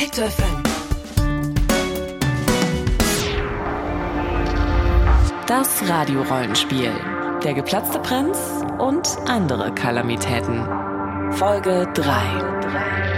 Detektor FM. Das Radiorollenspiel. Der geplatzte Prinz und andere Kalamitäten. Folge 3.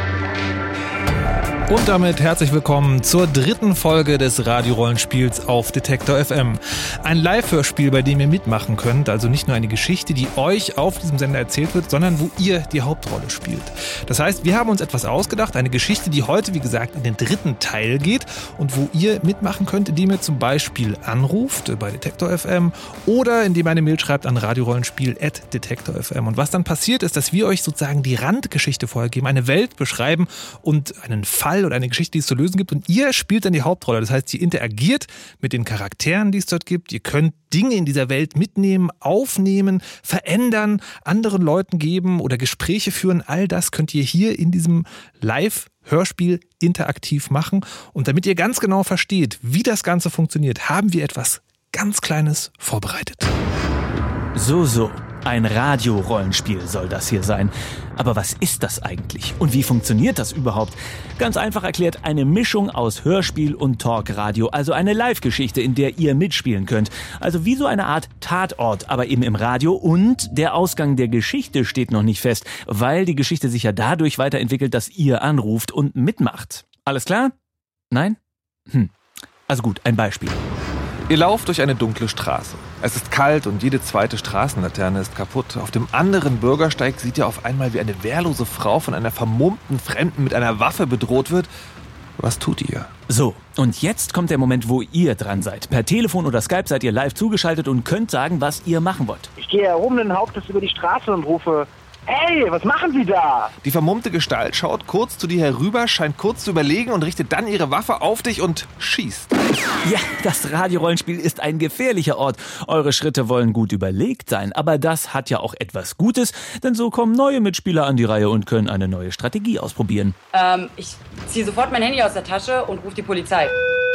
Und damit herzlich willkommen zur dritten Folge des Radiorollenspiels auf Detektor FM. Ein Live-Hörspiel, bei dem ihr mitmachen könnt, also nicht nur eine Geschichte, die euch auf diesem Sender erzählt wird, sondern wo ihr die Hauptrolle spielt. Das heißt, wir haben uns etwas ausgedacht, eine Geschichte, die heute, wie gesagt, in den dritten Teil geht und wo ihr mitmachen könnt, indem ihr zum Beispiel anruft bei Detektor FM oder indem ihr eine Mail schreibt an radiorollenspiel.detektor FM. Und was dann passiert ist, dass wir euch sozusagen die Randgeschichte vorgeben, eine Welt beschreiben und einen Fall Fall oder eine Geschichte, die es zu lösen gibt und ihr spielt dann die Hauptrolle. Das heißt, ihr interagiert mit den Charakteren, die es dort gibt. Ihr könnt Dinge in dieser Welt mitnehmen, aufnehmen, verändern, anderen Leuten geben oder Gespräche führen. All das könnt ihr hier in diesem Live Hörspiel interaktiv machen. Und damit ihr ganz genau versteht, wie das Ganze funktioniert, haben wir etwas ganz Kleines vorbereitet. So, so. Ein Radiorollenspiel soll das hier sein. Aber was ist das eigentlich? Und wie funktioniert das überhaupt? Ganz einfach erklärt, eine Mischung aus Hörspiel und Talkradio, also eine Live-Geschichte, in der ihr mitspielen könnt. Also wie so eine Art Tatort, aber eben im Radio. Und der Ausgang der Geschichte steht noch nicht fest, weil die Geschichte sich ja dadurch weiterentwickelt, dass ihr anruft und mitmacht. Alles klar? Nein? Hm. Also gut, ein Beispiel. Ihr lauft durch eine dunkle Straße. Es ist kalt und jede zweite Straßenlaterne ist kaputt. Auf dem anderen Bürgersteig sieht ihr auf einmal, wie eine wehrlose Frau von einer vermummten Fremden mit einer Waffe bedroht wird. Was tut ihr? So, und jetzt kommt der Moment, wo ihr dran seid. Per Telefon oder Skype seid ihr live zugeschaltet und könnt sagen, was ihr machen wollt. Ich gehe erhobenen Hauptes über die Straße und rufe, Hey, was machen Sie da? Die vermummte Gestalt schaut kurz zu dir herüber, scheint kurz zu überlegen und richtet dann ihre Waffe auf dich und schießt. Ja, das Radiorollenspiel ist ein gefährlicher Ort. Eure Schritte wollen gut überlegt sein, aber das hat ja auch etwas Gutes, denn so kommen neue Mitspieler an die Reihe und können eine neue Strategie ausprobieren. Ähm, ich ziehe sofort mein Handy aus der Tasche und rufe die Polizei.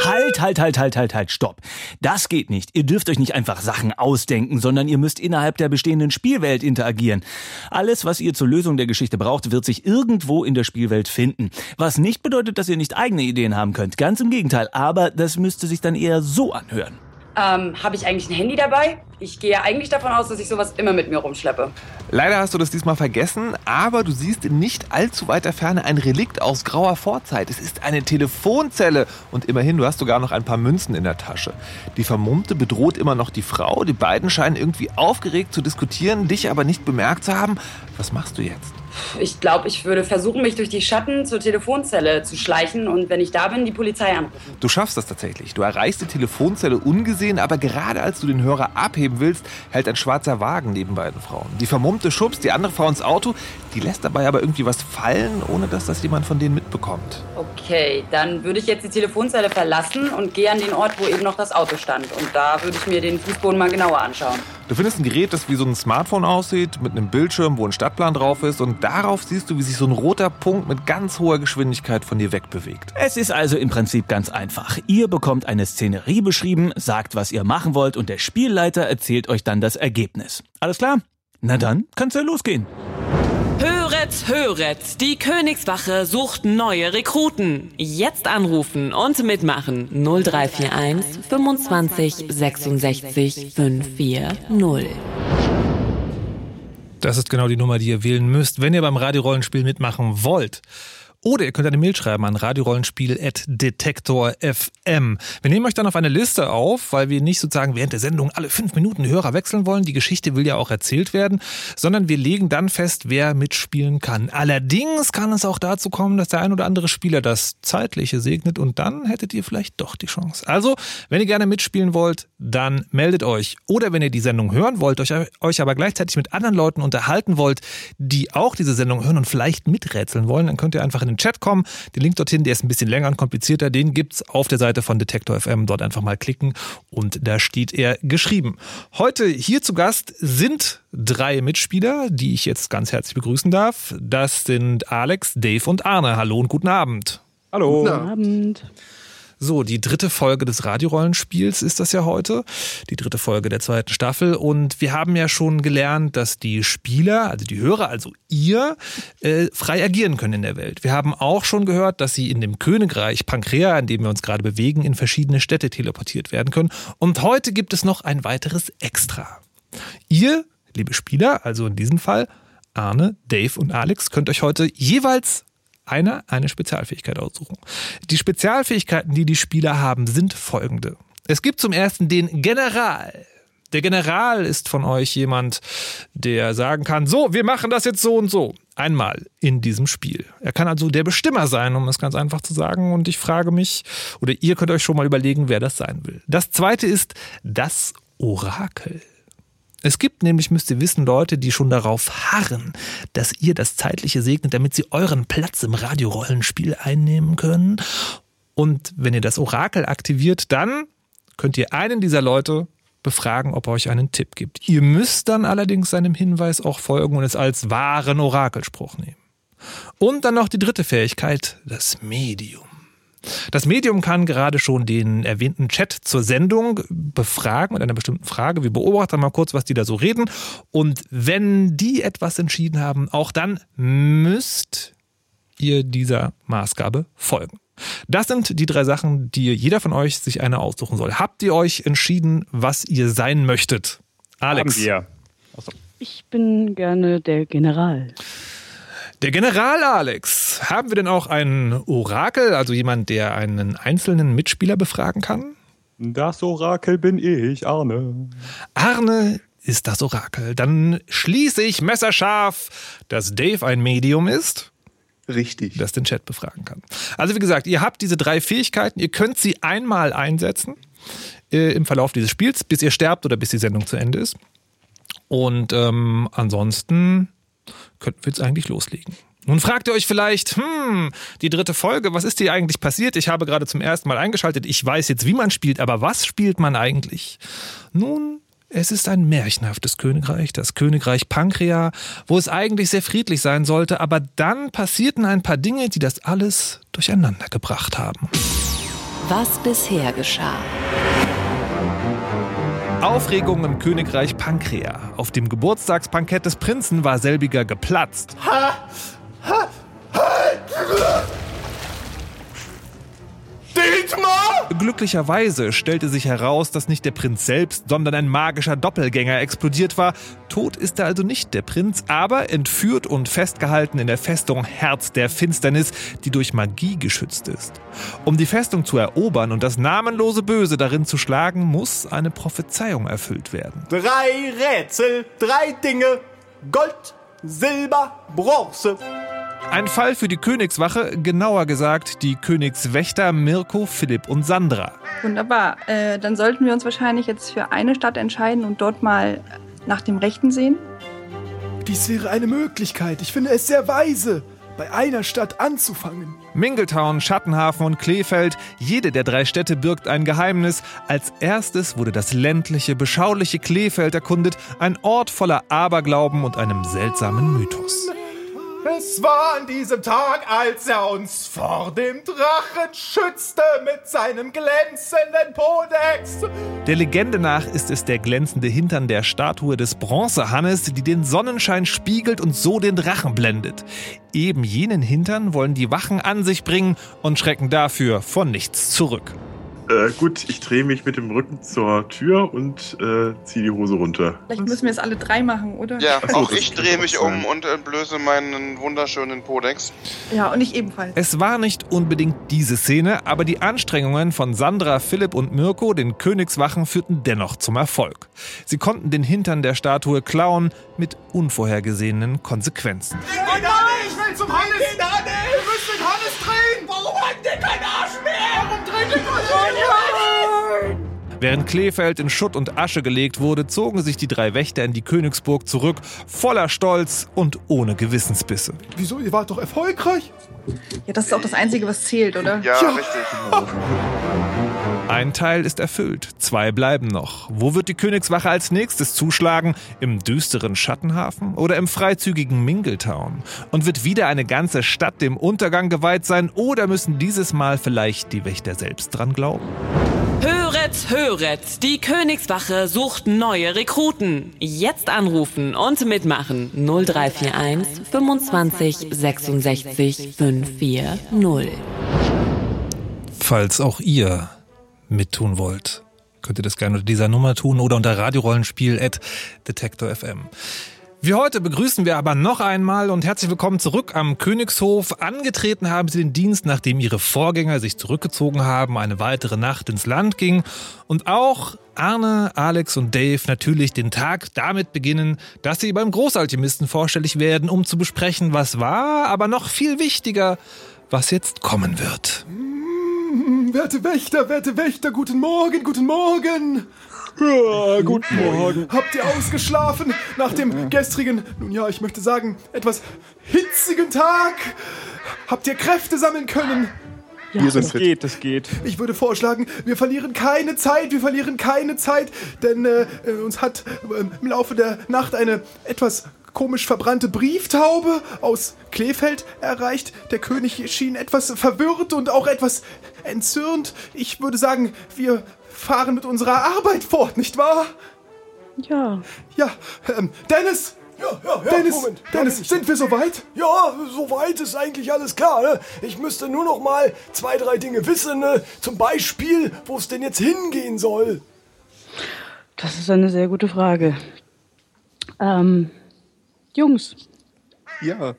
Halt, halt, halt, halt, halt, halt, stopp. Das geht nicht. Ihr dürft euch nicht einfach Sachen ausdenken, sondern ihr müsst innerhalb der bestehenden Spielwelt interagieren. Alles, was ihr zur Lösung der Geschichte braucht, wird sich irgendwo in der Spielwelt finden. Was nicht bedeutet, dass ihr nicht eigene Ideen haben könnt. Ganz im Gegenteil. Aber das müsste sich dann eher so anhören. Ähm, habe ich eigentlich ein Handy dabei? Ich gehe eigentlich davon aus, dass ich sowas immer mit mir rumschleppe. Leider hast du das diesmal vergessen, aber du siehst in nicht allzu weiter Ferne ein Relikt aus grauer Vorzeit. Es ist eine Telefonzelle und immerhin, du hast sogar noch ein paar Münzen in der Tasche. Die Vermummte bedroht immer noch die Frau. Die beiden scheinen irgendwie aufgeregt zu diskutieren, dich aber nicht bemerkt zu haben. Was machst du jetzt? Ich glaube, ich würde versuchen, mich durch die Schatten zur Telefonzelle zu schleichen und wenn ich da bin, die Polizei anrufen. Du schaffst das tatsächlich. Du erreichst die Telefonzelle ungesehen, aber gerade als du den Hörer abheben willst, hält ein schwarzer Wagen neben beiden Frauen. Die Vermummte schubst die andere Frau ins Auto, die lässt dabei aber irgendwie was fallen, ohne dass das jemand von denen mitbekommt. Okay, dann würde ich jetzt die Telefonzelle verlassen und gehe an den Ort, wo eben noch das Auto stand. Und da würde ich mir den Fußboden mal genauer anschauen. Du findest ein Gerät, das wie so ein Smartphone aussieht, mit einem Bildschirm, wo ein Stadtplan drauf ist und darauf siehst du, wie sich so ein roter Punkt mit ganz hoher Geschwindigkeit von dir wegbewegt. Es ist also im Prinzip ganz einfach. Ihr bekommt eine Szenerie beschrieben, sagt, was ihr machen wollt und der Spielleiter erzählt euch dann das Ergebnis. Alles klar? Na dann kann's ja losgehen. Höret, höret, die Königswache sucht neue Rekruten. Jetzt anrufen und mitmachen 0341 25 66 540. Das ist genau die Nummer, die ihr wählen müsst, wenn ihr beim Radiorollenspiel mitmachen wollt. Oder ihr könnt eine Mail schreiben an radiorollenspiel.detektor.fm. Wir nehmen euch dann auf eine Liste auf, weil wir nicht sozusagen während der Sendung alle fünf Minuten Hörer wechseln wollen. Die Geschichte will ja auch erzählt werden, sondern wir legen dann fest, wer mitspielen kann. Allerdings kann es auch dazu kommen, dass der ein oder andere Spieler das Zeitliche segnet und dann hättet ihr vielleicht doch die Chance. Also, wenn ihr gerne mitspielen wollt, dann meldet euch. Oder wenn ihr die Sendung hören wollt, euch, euch aber gleichzeitig mit anderen Leuten unterhalten wollt, die auch diese Sendung hören und vielleicht miträtseln wollen, dann könnt ihr einfach in den Chat kommen. Den Link dorthin, der ist ein bisschen länger und komplizierter, den gibt's auf der Seite von Detektor FM. Dort einfach mal klicken und da steht er geschrieben. Heute hier zu Gast sind drei Mitspieler, die ich jetzt ganz herzlich begrüßen darf. Das sind Alex, Dave und Arne. Hallo und guten Abend. Hallo. Guten Abend. So, die dritte Folge des Radiorollenspiels ist das ja heute. Die dritte Folge der zweiten Staffel. Und wir haben ja schon gelernt, dass die Spieler, also die Hörer, also ihr, äh, frei agieren können in der Welt. Wir haben auch schon gehört, dass sie in dem Königreich Pankrea, in dem wir uns gerade bewegen, in verschiedene Städte teleportiert werden können. Und heute gibt es noch ein weiteres Extra. Ihr, liebe Spieler, also in diesem Fall Arne, Dave und Alex, könnt euch heute jeweils einer eine Spezialfähigkeit aussuchen. Die Spezialfähigkeiten, die die Spieler haben, sind folgende. Es gibt zum ersten den General. Der General ist von euch jemand, der sagen kann, so, wir machen das jetzt so und so. Einmal in diesem Spiel. Er kann also der Bestimmer sein, um es ganz einfach zu sagen. Und ich frage mich, oder ihr könnt euch schon mal überlegen, wer das sein will. Das zweite ist das Orakel. Es gibt nämlich, müsst ihr wissen, Leute, die schon darauf harren, dass ihr das Zeitliche segnet, damit sie euren Platz im Radiorollenspiel einnehmen können. Und wenn ihr das Orakel aktiviert, dann könnt ihr einen dieser Leute befragen, ob er euch einen Tipp gibt. Ihr müsst dann allerdings seinem Hinweis auch folgen und es als wahren Orakelspruch nehmen. Und dann noch die dritte Fähigkeit, das Medium. Das Medium kann gerade schon den erwähnten Chat zur Sendung befragen mit einer bestimmten Frage. Wir beobachten mal kurz, was die da so reden. Und wenn die etwas entschieden haben, auch dann müsst ihr dieser Maßgabe folgen. Das sind die drei Sachen, die jeder von euch sich eine aussuchen soll. Habt ihr euch entschieden, was ihr sein möchtet? Alex. Haben wir. Ich bin gerne der General. Der General Alex. Haben wir denn auch einen Orakel, also jemand, der einen einzelnen Mitspieler befragen kann? Das Orakel bin ich, Arne. Arne ist das Orakel. Dann schließe ich messerscharf, dass Dave ein Medium ist. Richtig. Das den Chat befragen kann. Also wie gesagt, ihr habt diese drei Fähigkeiten. Ihr könnt sie einmal einsetzen äh, im Verlauf dieses Spiels, bis ihr sterbt oder bis die Sendung zu Ende ist. Und ähm, ansonsten könnten wir jetzt eigentlich loslegen. Nun fragt ihr euch vielleicht, hm, die dritte Folge, was ist hier eigentlich passiert? Ich habe gerade zum ersten Mal eingeschaltet. Ich weiß jetzt, wie man spielt, aber was spielt man eigentlich? Nun, es ist ein märchenhaftes Königreich, das Königreich Pankrea, wo es eigentlich sehr friedlich sein sollte, aber dann passierten ein paar Dinge, die das alles durcheinander gebracht haben. Was bisher geschah. Aufregung im Königreich Pankrea. Auf dem Geburtstagsbankett des Prinzen war selbiger geplatzt. Dietmar! Glücklicherweise stellte sich heraus, dass nicht der Prinz selbst, sondern ein magischer Doppelgänger explodiert war. Tot ist er also nicht der Prinz, aber entführt und festgehalten in der Festung Herz der Finsternis, die durch Magie geschützt ist. Um die Festung zu erobern und das namenlose Böse darin zu schlagen, muss eine Prophezeiung erfüllt werden. Drei Rätsel, drei Dinge. Gold, Silber, Bronze. Ein Fall für die Königswache, genauer gesagt die Königswächter Mirko, Philipp und Sandra. Wunderbar. Äh, dann sollten wir uns wahrscheinlich jetzt für eine Stadt entscheiden und dort mal nach dem Rechten sehen. Dies wäre eine Möglichkeit. Ich finde es sehr weise, bei einer Stadt anzufangen. Mingletown, Schattenhafen und Kleefeld, jede der drei Städte birgt ein Geheimnis. Als erstes wurde das ländliche, beschauliche Kleefeld erkundet, ein Ort voller Aberglauben und einem seltsamen Mythos. Es war an diesem Tag, als er uns vor dem Drachen schützte mit seinem glänzenden Podex. Der Legende nach ist es der glänzende Hintern der Statue des Bronzehannes, die den Sonnenschein spiegelt und so den Drachen blendet. Eben jenen Hintern wollen die Wachen an sich bringen und schrecken dafür von nichts zurück. Äh, gut, ich drehe mich mit dem Rücken zur Tür und äh, ziehe die Hose runter. Vielleicht müssen wir es alle drei machen, oder? Ja, Ach so, auch ich drehe mich sein. um und entblöße meinen wunderschönen Podex. Ja, und ich ebenfalls. Es war nicht unbedingt diese Szene, aber die Anstrengungen von Sandra, Philipp und Mirko, den Königswachen, führten dennoch zum Erfolg. Sie konnten den Hintern der Statue klauen mit unvorhergesehenen Konsequenzen. Ich will zum Hannes! Wir müssen den Hannes drehen! Warum hat der keinen Arsch mehr? Während Kleefeld in Schutt und Asche gelegt wurde, zogen sich die drei Wächter in die Königsburg zurück, voller Stolz und ohne Gewissensbisse. Wieso? Ihr wart doch erfolgreich? Ja, das ist auch das Einzige, was zählt, oder? Ja, Ja. richtig. Ein Teil ist erfüllt, zwei bleiben noch. Wo wird die Königswache als nächstes zuschlagen? Im düsteren Schattenhafen oder im freizügigen Mingletown? Und wird wieder eine ganze Stadt dem Untergang geweiht sein oder müssen dieses Mal vielleicht die Wächter selbst dran glauben? Höret, höret, die Königswache sucht neue Rekruten. Jetzt anrufen und mitmachen 0341 25 66 540. Falls auch ihr mittun wollt, könnt ihr das gerne unter dieser Nummer tun oder unter radiorollenspiel at Detektor FM. Wie heute begrüßen wir aber noch einmal und herzlich willkommen zurück am Königshof. Angetreten haben sie den Dienst, nachdem ihre Vorgänger sich zurückgezogen haben, eine weitere Nacht ins Land ging. Und auch Arne, Alex und Dave natürlich den Tag damit beginnen, dass sie beim Großalchemisten vorstellig werden, um zu besprechen, was war, aber noch viel wichtiger, was jetzt kommen wird. Hm, Werte Wächter, werte Wächter, guten Morgen, guten Morgen. Ja, guten Morgen. Habt ihr ausgeschlafen nach dem gestrigen, nun ja, ich möchte sagen, etwas hitzigen Tag? Habt ihr Kräfte sammeln können? Ja, wir sind es geht, es geht. Ich würde vorschlagen, wir verlieren keine Zeit, wir verlieren keine Zeit, denn äh, uns hat äh, im Laufe der Nacht eine etwas komisch verbrannte Brieftaube aus Kleefeld erreicht. Der König schien etwas verwirrt und auch etwas entzürnt. Ich würde sagen, wir fahren mit unserer Arbeit fort, nicht wahr? Ja. Ja, ähm, Dennis! Ja, ja, ja, Dennis, Moment. Dennis, sind wir soweit? Ja, soweit ist eigentlich alles klar. Ne? Ich müsste nur noch mal zwei, drei Dinge wissen. Ne? Zum Beispiel, wo es denn jetzt hingehen soll. Das ist eine sehr gute Frage. Ähm, Jungs. Ja.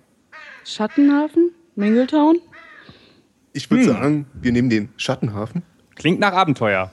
Schattenhafen? Mingletown? Ich würde hm. sagen, wir nehmen den Schattenhafen. Klingt nach Abenteuer.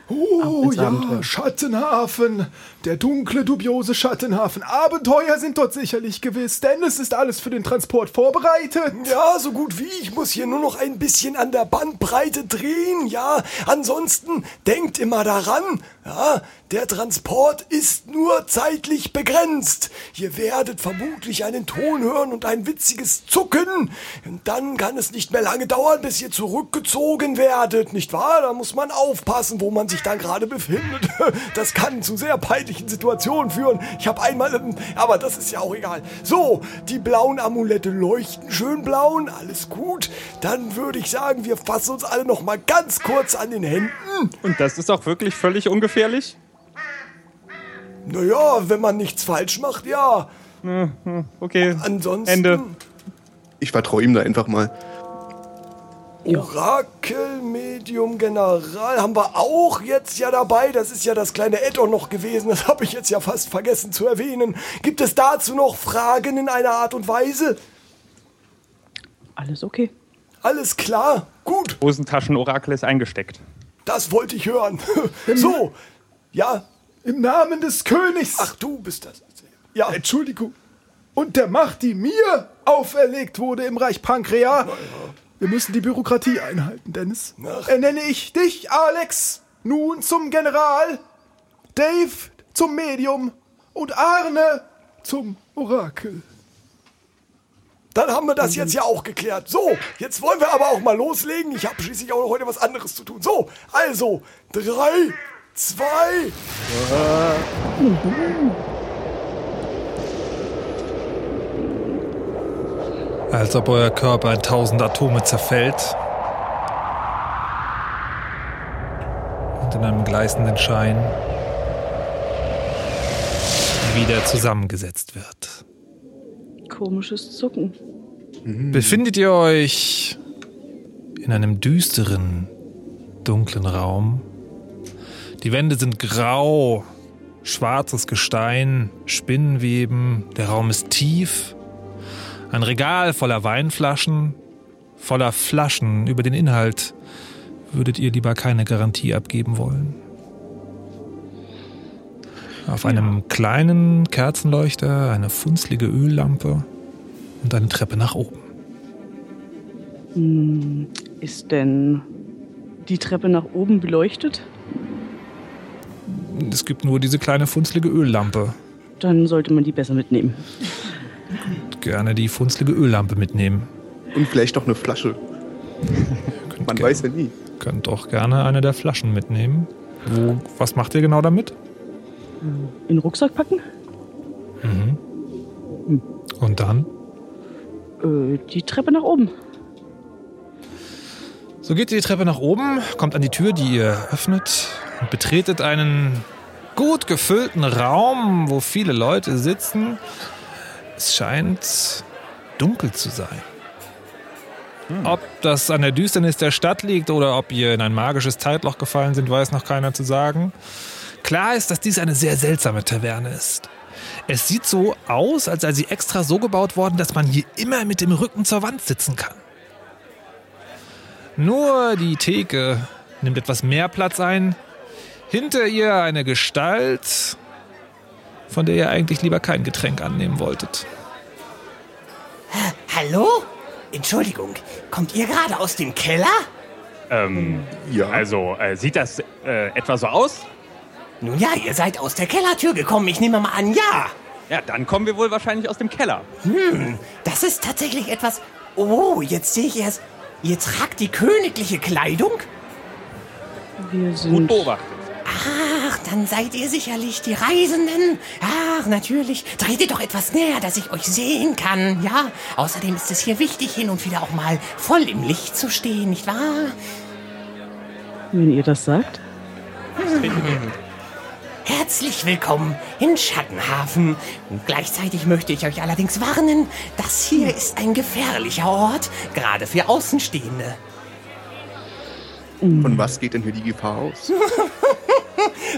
Oh ja. Schattenhafen. Der dunkle, dubiose Schattenhafen. Abenteuer sind dort sicherlich gewiss, denn es ist alles für den Transport vorbereitet. Ja, so gut wie. Ich muss hier nur noch ein bisschen an der Bandbreite drehen, ja. Ansonsten denkt immer daran, ja, der Transport ist nur zeitlich begrenzt. Ihr werdet vermutlich einen Ton hören und ein witziges Zucken. Und dann kann es nicht mehr lange dauern, bis ihr zurückgezogen werdet, nicht wahr? Da muss man aufpassen, wo man sich dann gerade befindet. Das kann zu sehr peinlichen Situationen führen. Ich habe einmal, aber das ist ja auch egal. So, die blauen Amulette leuchten schön blauen, alles gut. Dann würde ich sagen, wir fassen uns alle noch mal ganz kurz an den Händen. Und das ist auch wirklich völlig ungefährlich? Naja, wenn man nichts falsch macht, ja. Okay. Ansonsten. Ende. Ich vertraue ihm da einfach mal. Orakel, Medium, General haben wir auch jetzt ja dabei. Das ist ja das kleine Add-on noch gewesen. Das habe ich jetzt ja fast vergessen zu erwähnen. Gibt es dazu noch Fragen in einer Art und Weise? Alles okay. Alles klar, gut. Hosentaschen-Orakel ist eingesteckt. Das wollte ich hören. so, ja. Im Namen des Königs. Ach, du bist das. Ja. Entschuldigung. Und der Macht, die mir auferlegt wurde im Reich Pankrea. Wir müssen die Bürokratie einhalten, Dennis. Ach. Ernenne ich dich, Alex, nun zum General, Dave zum Medium und Arne zum Orakel. Dann haben wir das jetzt ja auch geklärt. So, jetzt wollen wir aber auch mal loslegen. Ich habe schließlich auch noch heute was anderes zu tun. So, also, drei, zwei. Als ob euer Körper in tausend Atome zerfällt und in einem gleißenden Schein wieder zusammengesetzt wird. Komisches Zucken. Befindet ihr euch in einem düsteren, dunklen Raum? Die Wände sind grau, schwarzes Gestein, Spinnenweben, der Raum ist tief. Ein Regal voller Weinflaschen, voller Flaschen. Über den Inhalt würdet ihr lieber keine Garantie abgeben wollen. Auf einem kleinen Kerzenleuchter eine funzlige Öllampe und eine Treppe nach oben. Hm, Ist denn die Treppe nach oben beleuchtet? Es gibt nur diese kleine funzlige Öllampe. Dann sollte man die besser mitnehmen. Gerne die funzlige Öllampe mitnehmen. Und vielleicht noch eine Flasche. Man weiß ja nie. Könnt doch gerne eine der Flaschen mitnehmen. Wo, was macht ihr genau damit? In den Rucksack packen? Mhm. Und dann? Äh, die Treppe nach oben. So geht ihr die Treppe nach oben, kommt an die Tür, die ihr öffnet und betretet einen gut gefüllten Raum, wo viele Leute sitzen. Es scheint dunkel zu sein. Ob das an der Düsternis der Stadt liegt oder ob ihr in ein magisches Zeitloch gefallen sind, weiß noch keiner zu sagen. Klar ist, dass dies eine sehr seltsame Taverne ist. Es sieht so aus, als sei sie extra so gebaut worden, dass man hier immer mit dem Rücken zur Wand sitzen kann. Nur die Theke nimmt etwas mehr Platz ein. Hinter ihr eine Gestalt, von der ihr eigentlich lieber kein Getränk annehmen wolltet. Hallo? Entschuldigung, kommt ihr gerade aus dem Keller? Ähm, ja. Also, äh, sieht das äh, etwa so aus? Nun ja, ihr seid aus der Kellertür gekommen. Ich nehme mal an, ja. Ja, dann kommen wir wohl wahrscheinlich aus dem Keller. Hm, das ist tatsächlich etwas. Oh, jetzt sehe ich erst. Ihr tragt die königliche Kleidung? Wir sind. Gut beobachtet. Ach, dann seid ihr sicherlich die Reisenden. Ach, natürlich. Tretet doch etwas näher, dass ich euch sehen kann, ja? Außerdem ist es hier wichtig, hin und wieder auch mal voll im Licht zu stehen, nicht wahr? Wenn ihr das sagt. Herzlich willkommen in Schattenhafen. Und gleichzeitig möchte ich euch allerdings warnen, das hier ist ein gefährlicher Ort, gerade für Außenstehende. Von was geht denn hier die Gefahr aus?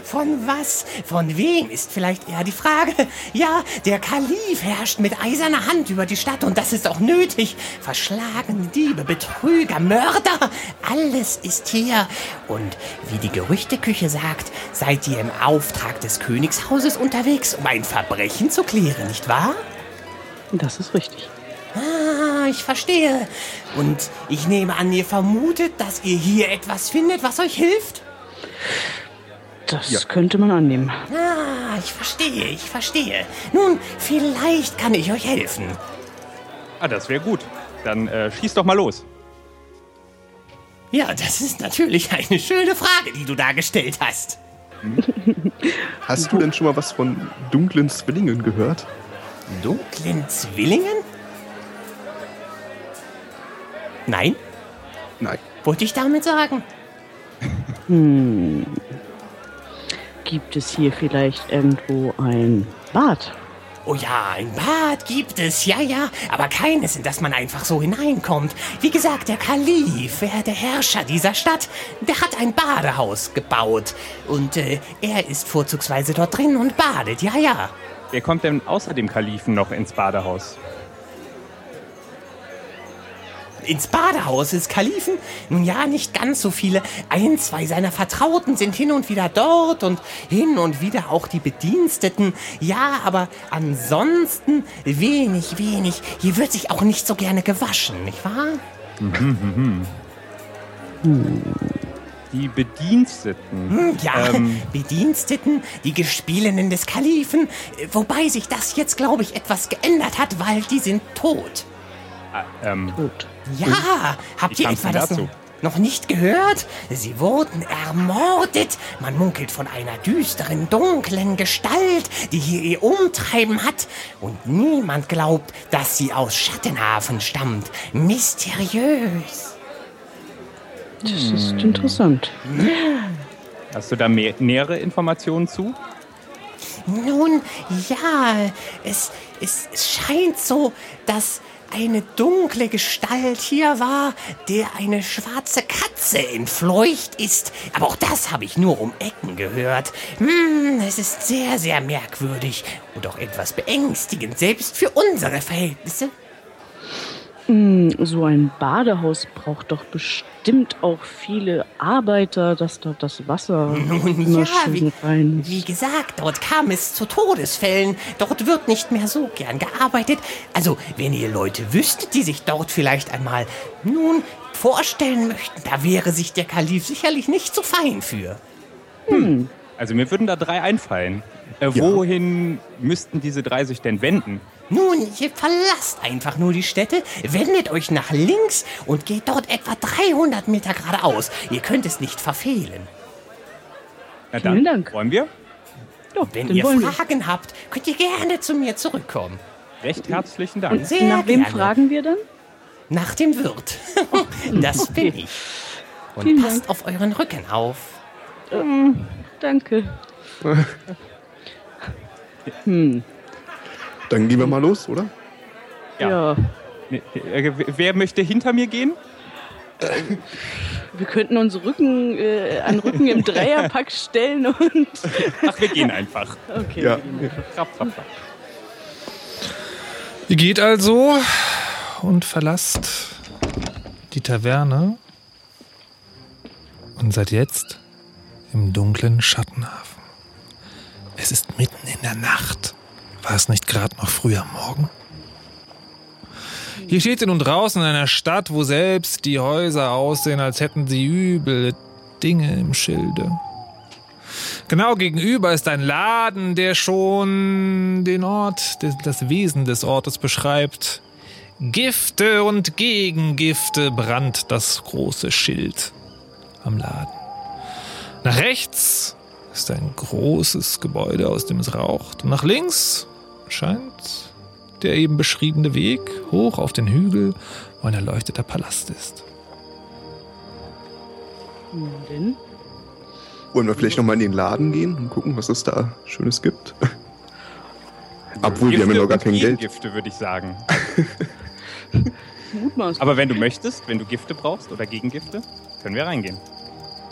Von was? Von wem ist vielleicht eher die Frage. Ja, der Kalif herrscht mit eiserner Hand über die Stadt und das ist auch nötig. Verschlagene Diebe, Betrüger, Mörder, alles ist hier. Und wie die Gerüchteküche sagt, seid ihr im Auftrag des Königshauses unterwegs, um ein Verbrechen zu klären, nicht wahr? Das ist richtig. Ah, ich verstehe. Und ich nehme an, ihr vermutet, dass ihr hier etwas findet, was euch hilft? Das könnte man annehmen. Ah, ich verstehe, ich verstehe. Nun, vielleicht kann ich euch helfen. Ah, das wäre gut. Dann äh, schieß doch mal los. Ja, das ist natürlich eine schöne Frage, die du da gestellt hast. Hast du denn schon mal was von dunklen Zwillingen gehört? Dunklen Zwillingen? Nein? Nein. Wollte ich damit sagen? Hm. Gibt es hier vielleicht irgendwo ein Bad? Oh ja, ein Bad gibt es, ja, ja, aber keines, in das man einfach so hineinkommt. Wie gesagt, der Kalif, der Herrscher dieser Stadt, der hat ein Badehaus gebaut. Und äh, er ist vorzugsweise dort drin und badet, ja, ja. Wer kommt denn außer dem Kalifen noch ins Badehaus? Ins Badehaus des Kalifen? Nun ja, nicht ganz so viele. Ein, zwei seiner Vertrauten sind hin und wieder dort und hin und wieder auch die Bediensteten. Ja, aber ansonsten wenig, wenig. Hier wird sich auch nicht so gerne gewaschen, nicht wahr? Die Bediensteten. Hm, Ja, Ähm, Bediensteten, die Gespielinnen des Kalifen. Wobei sich das jetzt, glaube ich, etwas geändert hat, weil die sind tot. Ah, ähm, Tot. Ja, habt ihr etwa das dazu? noch nicht gehört? Sie wurden ermordet. Man munkelt von einer düsteren, dunklen Gestalt, die hier ihr Umtreiben hat. Und niemand glaubt, dass sie aus Schattenhafen stammt. Mysteriös. Das ist interessant. hast du da mehr, nähere Informationen zu? Nun, ja, es, es, es scheint so, dass eine dunkle Gestalt hier war, der eine schwarze Katze entfleucht ist. Aber auch das habe ich nur um Ecken gehört. Hm, es ist sehr, sehr merkwürdig und auch etwas beängstigend, selbst für unsere Verhältnisse. Hm, So ein Badehaus braucht doch bestimmt auch viele Arbeiter, dass dort das Wasser Nun immer ja, schön wie, rein ist. wie gesagt, dort kam es zu Todesfällen. Dort wird nicht mehr so gern gearbeitet. Also, wenn ihr Leute wüsstet, die sich dort vielleicht einmal, nun, vorstellen möchten, da wäre sich der Kalif sicherlich nicht so fein für. Also mir würden da drei einfallen. Äh, Wohin müssten diese drei sich denn wenden? Nun, ihr verlasst einfach nur die Städte, wendet euch nach links und geht dort etwa 300 Meter geradeaus. Ihr könnt es nicht verfehlen. Na dann, Vielen Dank. wollen wir? Wenn dann ihr wollen wir. Fragen habt, könnt ihr gerne zu mir zurückkommen. Recht herzlichen Dank. Und Sehr nach wem gerne. fragen wir dann? Nach dem Wirt. das bin ich. Und Vielen passt auf euren Rücken auf. Ähm, danke. Hm. Dann gehen wir mal los, oder? Ja. Ne, äh, Wer möchte hinter mir gehen? Wir könnten uns Rücken äh, an Rücken im Dreierpack stellen und. Ach, wir gehen einfach. Okay. Ja. Trapp, trapp, trapp. Ihr geht also und verlasst die Taverne und seid jetzt im dunklen Schattenhafen. Es ist mitten in der Nacht. War es nicht gerade noch früh am Morgen? Hier steht ihr nun draußen in einer Stadt, wo selbst die Häuser aussehen, als hätten sie üble Dinge im Schilde. Genau gegenüber ist ein Laden, der schon den Ort, das Wesen des Ortes beschreibt. Gifte und Gegengifte brannt das große Schild am Laden. Nach rechts ist ein großes Gebäude, aus dem es raucht. Und nach links scheint der eben beschriebene Weg hoch auf den Hügel, wo ein erleuchteter Palast ist. Denn? Wollen wir vielleicht nochmal in den Laden gehen und gucken, was es da Schönes gibt? Obwohl, wir haben ja noch gar kein Geld. Gifte, würde ich sagen. Aber wenn du möchtest, wenn du Gifte brauchst oder Gegengifte, können wir reingehen.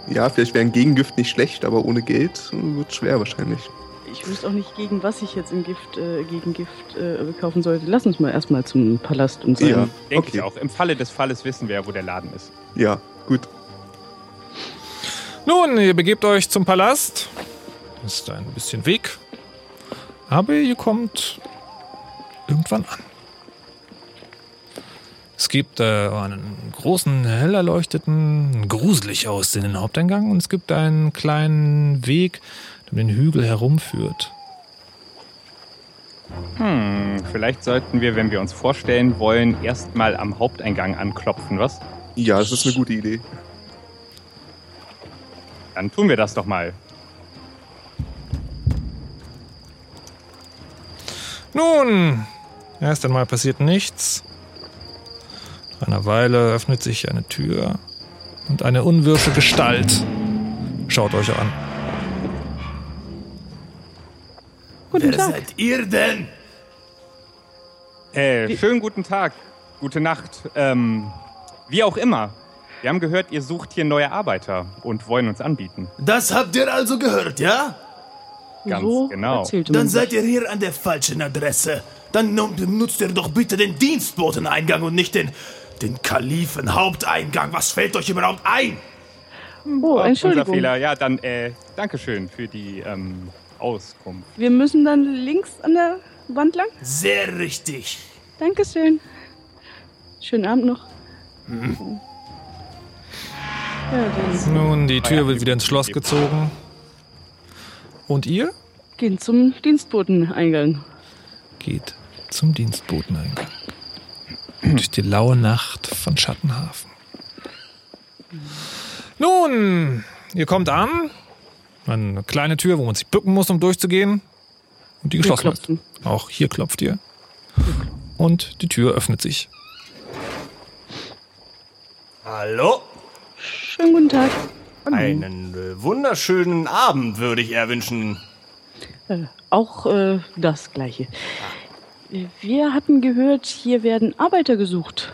Ja, vielleicht wäre ein Gegengift nicht schlecht, aber ohne Geld äh, wird schwer wahrscheinlich. Ich wüsste auch nicht, gegen was ich jetzt im Gift, äh, gegen Gift äh, kaufen sollte. Lass uns mal erstmal zum Palast und Ja. Denke Okay. ich auch. Im Falle des Falles wissen wir, wo der Laden ist. Ja, gut. Nun, ihr begebt euch zum Palast. Ist ein bisschen Weg. Aber ihr kommt irgendwann an. Es gibt äh, einen großen, hell erleuchteten, gruselig aussehenden Haupteingang und es gibt einen kleinen Weg, um den Hügel herumführt. Hm, vielleicht sollten wir, wenn wir uns vorstellen wollen, erstmal am Haupteingang anklopfen, was? Ja, das ist eine gute Idee. Dann tun wir das doch mal. Nun, erst einmal passiert nichts. Nach einer Weile öffnet sich eine Tür und eine unwirfe Gestalt schaut euch an. Guten Wer Tag. seid ihr denn? Äh, schönen guten Tag, gute Nacht. Ähm, wie auch immer. Wir haben gehört, ihr sucht hier neue Arbeiter und wollen uns anbieten. Das habt ihr also gehört, ja? Ganz so genau. Dann seid ihr hier an der falschen Adresse. Dann nu- nutzt ihr doch bitte den Dienstboteneingang und nicht den, den Kalifen-Haupteingang. Was fällt euch überhaupt ein? Oh, Unser Entschuldigung. Fehler. Ja, dann, äh, Dankeschön für die ähm, Auskunft. Wir müssen dann links an der Wand lang. Sehr richtig. Dankeschön. Schönen Abend noch. Ja, dann Nun, die Tür wird wieder ins Schloss gezogen. Und ihr gehen zum Dienstboteneingang. geht zum Dienstboteneingang. Durch die laue Nacht von Schattenhafen. Nun, ihr kommt an. Eine kleine Tür, wo man sich bücken muss, um durchzugehen. Und die geschlossen ist. Auch hier klopft ihr. Und die Tür öffnet sich. Hallo? Schönen guten Tag. Einen äh, wunderschönen Abend würde ich erwünschen. Äh, auch äh, das Gleiche. Wir hatten gehört, hier werden Arbeiter gesucht.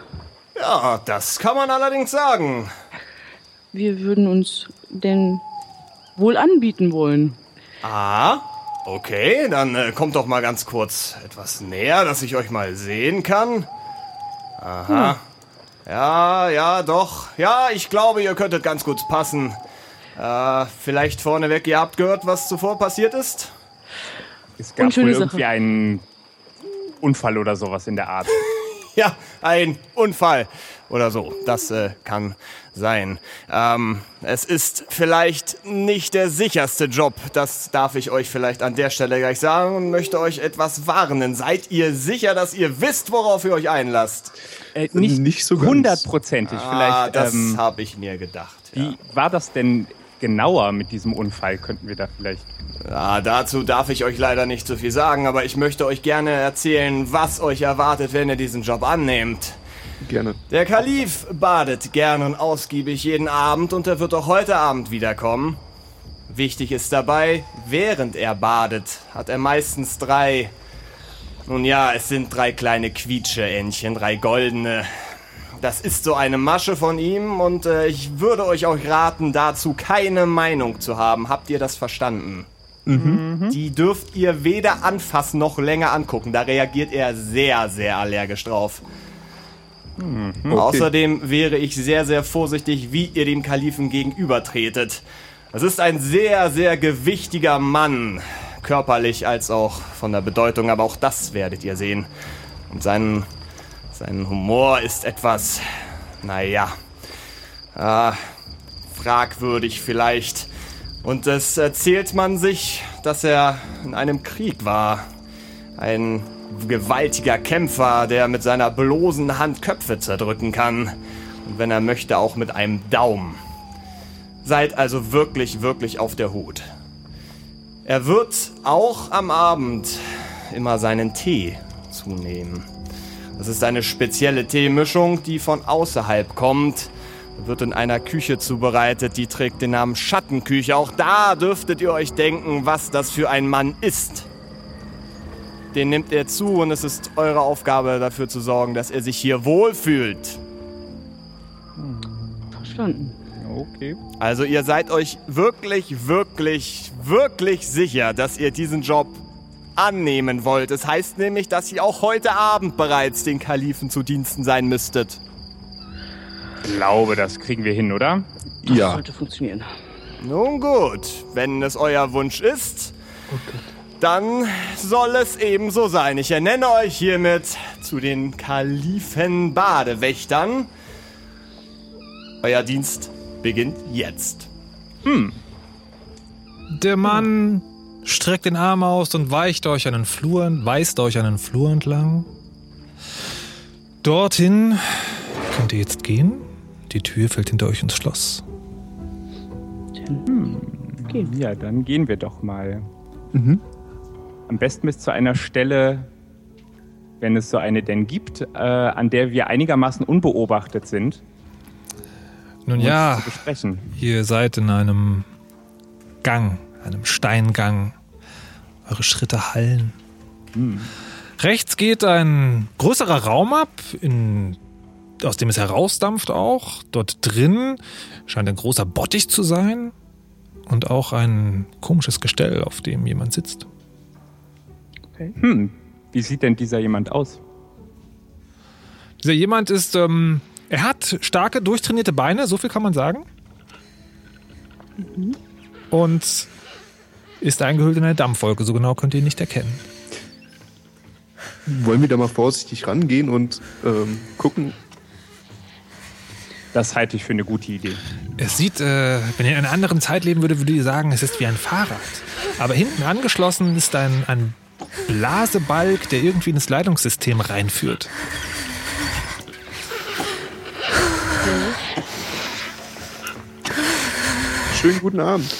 Ja, das kann man allerdings sagen. Wir würden uns denn wohl anbieten wollen. Ah, okay, dann äh, kommt doch mal ganz kurz etwas näher, dass ich euch mal sehen kann. Aha. Ja, ja, doch. Ja, ich glaube, ihr könntet ganz gut passen. Äh, vielleicht vorneweg, ihr habt gehört, was zuvor passiert ist? Es gab wohl Sache. irgendwie einen Unfall oder sowas in der Art. Ja, ein Unfall oder so. Das äh, kann sein. Ähm, es ist vielleicht nicht der sicherste Job. Das darf ich euch vielleicht an der Stelle gleich sagen und möchte euch etwas warnen. Seid ihr sicher, dass ihr wisst, worauf ihr euch einlasst? Äh, nicht, Nicht so hundertprozentig Ah, vielleicht. das ähm, habe ich mir gedacht. Wie war das denn genauer mit diesem Unfall? Könnten wir da vielleicht. Ja, dazu darf ich euch leider nicht so viel sagen, aber ich möchte euch gerne erzählen, was euch erwartet, wenn ihr diesen Job annehmt. Gerne. Der Kalif badet gern und ausgiebig jeden Abend und er wird auch heute Abend wiederkommen. Wichtig ist dabei, während er badet, hat er meistens drei. Nun ja, es sind drei kleine Quietsche-Entchen, drei goldene. Das ist so eine Masche von ihm und äh, ich würde euch auch raten, dazu keine Meinung zu haben. Habt ihr das verstanden? Die dürft ihr weder anfassen noch länger angucken. Da reagiert er sehr, sehr allergisch drauf. Okay. Außerdem wäre ich sehr, sehr vorsichtig, wie ihr dem Kalifen gegenübertretet. Es ist ein sehr, sehr gewichtiger Mann. Körperlich als auch von der Bedeutung, aber auch das werdet ihr sehen. Und sein, sein Humor ist etwas, naja, äh, fragwürdig vielleicht. Und es erzählt man sich, dass er in einem Krieg war. Ein gewaltiger Kämpfer, der mit seiner bloßen Hand Köpfe zerdrücken kann. Und wenn er möchte, auch mit einem Daumen. Seid also wirklich, wirklich auf der Hut. Er wird auch am Abend immer seinen Tee zunehmen. Das ist eine spezielle Teemischung, die von außerhalb kommt. Wird in einer Küche zubereitet, die trägt den Namen Schattenküche. Auch da dürftet ihr euch denken, was das für ein Mann ist. Den nimmt er zu und es ist eure Aufgabe dafür zu sorgen, dass er sich hier wohlfühlt. Verstanden. Okay. Also ihr seid euch wirklich, wirklich, wirklich sicher, dass ihr diesen Job annehmen wollt. Es heißt nämlich, dass ihr auch heute Abend bereits den Kalifen zu Diensten sein müsstet. glaube, das kriegen wir hin, oder? Das sollte funktionieren. Nun gut, wenn es euer Wunsch ist, dann soll es eben so sein. Ich ernenne euch hiermit zu den Kalifen Badewächtern. Euer Dienst beginnt jetzt. Hm. Der Mann streckt den Arm aus und weicht euch einen Flur, weist euch einen Flur entlang. Dorthin könnt ihr jetzt gehen. Die Tür fällt hinter euch ins Schloss. Hm. Ja, dann gehen wir doch mal. Mhm. Am besten bis zu einer Stelle, wenn es so eine denn gibt, äh, an der wir einigermaßen unbeobachtet sind. Nun um ja, ihr seid in einem Gang, einem Steingang. Eure Schritte hallen. Rechts geht ein größerer Raum ab, in, aus dem es herausdampft auch. Dort drin scheint ein großer Bottich zu sein und auch ein komisches Gestell, auf dem jemand sitzt. Hm, wie sieht denn dieser jemand aus? Dieser jemand ist, ähm, er hat starke, durchtrainierte Beine, so viel kann man sagen. Und ist eingehüllt in eine Dampfwolke, so genau könnt ihr ihn nicht erkennen. Wollen wir da mal vorsichtig rangehen und ähm, gucken? Das halte ich für eine gute Idee. Es sieht, äh, wenn ihr in einer anderen Zeit leben würdet, würdet ihr sagen, es ist wie ein Fahrrad. Aber hinten angeschlossen ist ein, ein Blasebalg, der irgendwie ins Leitungssystem reinführt. Schönen guten Abend.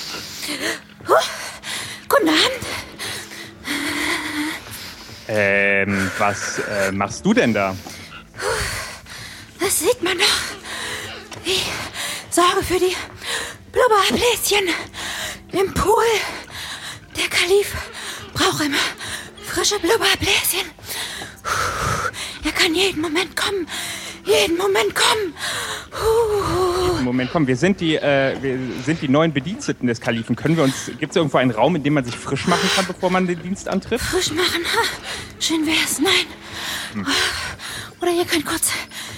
Guten Abend. Ähm, was äh, machst du denn da? Das sieht man doch. Ich sorge für die Blubberbläschen im Pool. Der Kalif braucht immer frische Blubberbläschen. Er kann jeden Moment kommen. Jeden Moment kommen. Moment, komm, wir sind die, äh, wir sind die neuen Bediensteten des Kalifen. Können wir uns, gibt es irgendwo einen Raum, in dem man sich frisch machen kann, bevor man den Dienst antritt? Frisch machen. Schön wär's. Nein. Hm. Oder ihr könnt kurz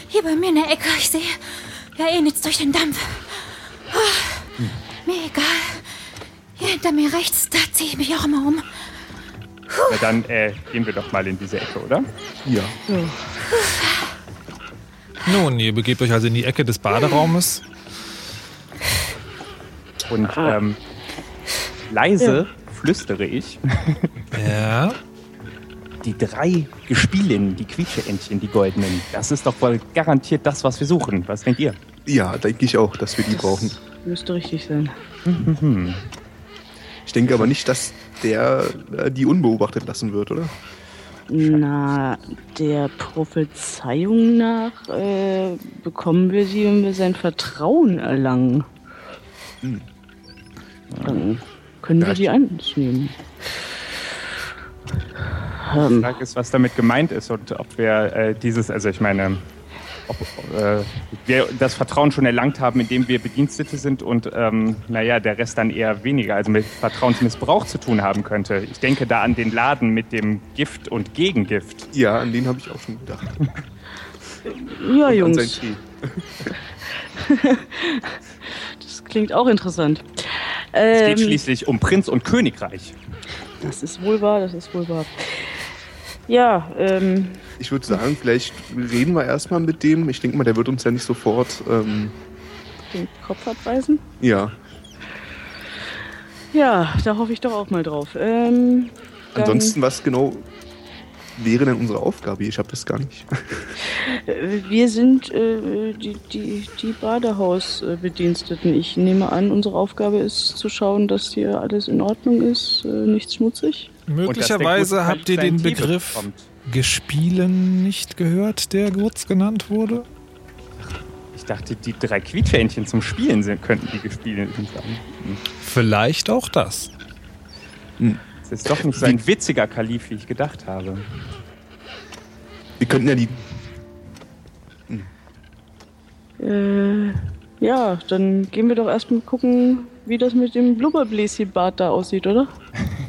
hier bei mir in der Ecke. Ich sehe ja eh nichts durch den Dampf. Ah, Mir egal. Hier hinter mir rechts, da ziehe ich mich auch immer um. Na dann äh, gehen wir doch mal in diese Ecke, oder? Ja. Nun, ihr begebt euch also in die Ecke des Baderaumes. Und ähm, leise flüstere ich. Ja. Die drei Gespielinnen, die Quietscheentchen, die goldenen, das ist doch wohl garantiert das, was wir suchen. Was denkt ihr? Ja, denke ich auch, dass wir die brauchen. Müsste richtig sein. Ich denke aber nicht, dass der äh, die unbeobachtet lassen wird, oder? Na, der Prophezeiung nach äh, bekommen wir sie, wenn wir sein Vertrauen erlangen. Hm. Dann können wir sie einnehmen. Ähm. Die Frage ist, was damit gemeint ist und ob wir äh, dieses, also ich meine, ob äh, wir das Vertrauen schon erlangt haben, indem wir Bedienstete sind und ähm, naja, der Rest dann eher weniger, also mit Vertrauensmissbrauch zu tun haben könnte. Ich denke da an den Laden mit dem Gift und Gegengift. Ja, an den habe ich auch schon gedacht. Ja, Und an Jungs. Das klingt auch interessant. Es geht Ähm, schließlich um Prinz und Königreich. Das ist wohl wahr, das ist wohl wahr. Ja, ähm, Ich würde sagen, vielleicht reden wir erstmal mit dem. Ich denke mal, der wird uns ja nicht sofort. Ähm, den Kopf abreißen. ja. Ja, da hoffe ich doch auch mal drauf. Ähm, Ansonsten, was genau wäre denn unsere Aufgabe? Ich habe das gar nicht. Äh, Wir sind äh, die, die, die Badehausbediensteten. Ich nehme an, unsere Aufgabe ist zu schauen, dass hier alles in Ordnung ist, äh, nichts schmutzig. Möglicherweise habt ihr den Begriff bekommt. Gespielen nicht gehört, der kurz genannt wurde. Ich dachte, die drei Quietscheentchen zum Spielen sind, könnten die gespielt sein. Hm. Vielleicht auch das. Es ist doch nicht so ein witziger Kalif, wie ich gedacht habe. Wir könnten ja die. Äh, ja, dann gehen wir doch erstmal gucken, wie das mit dem Blubberbläschen-Bad da aussieht, oder?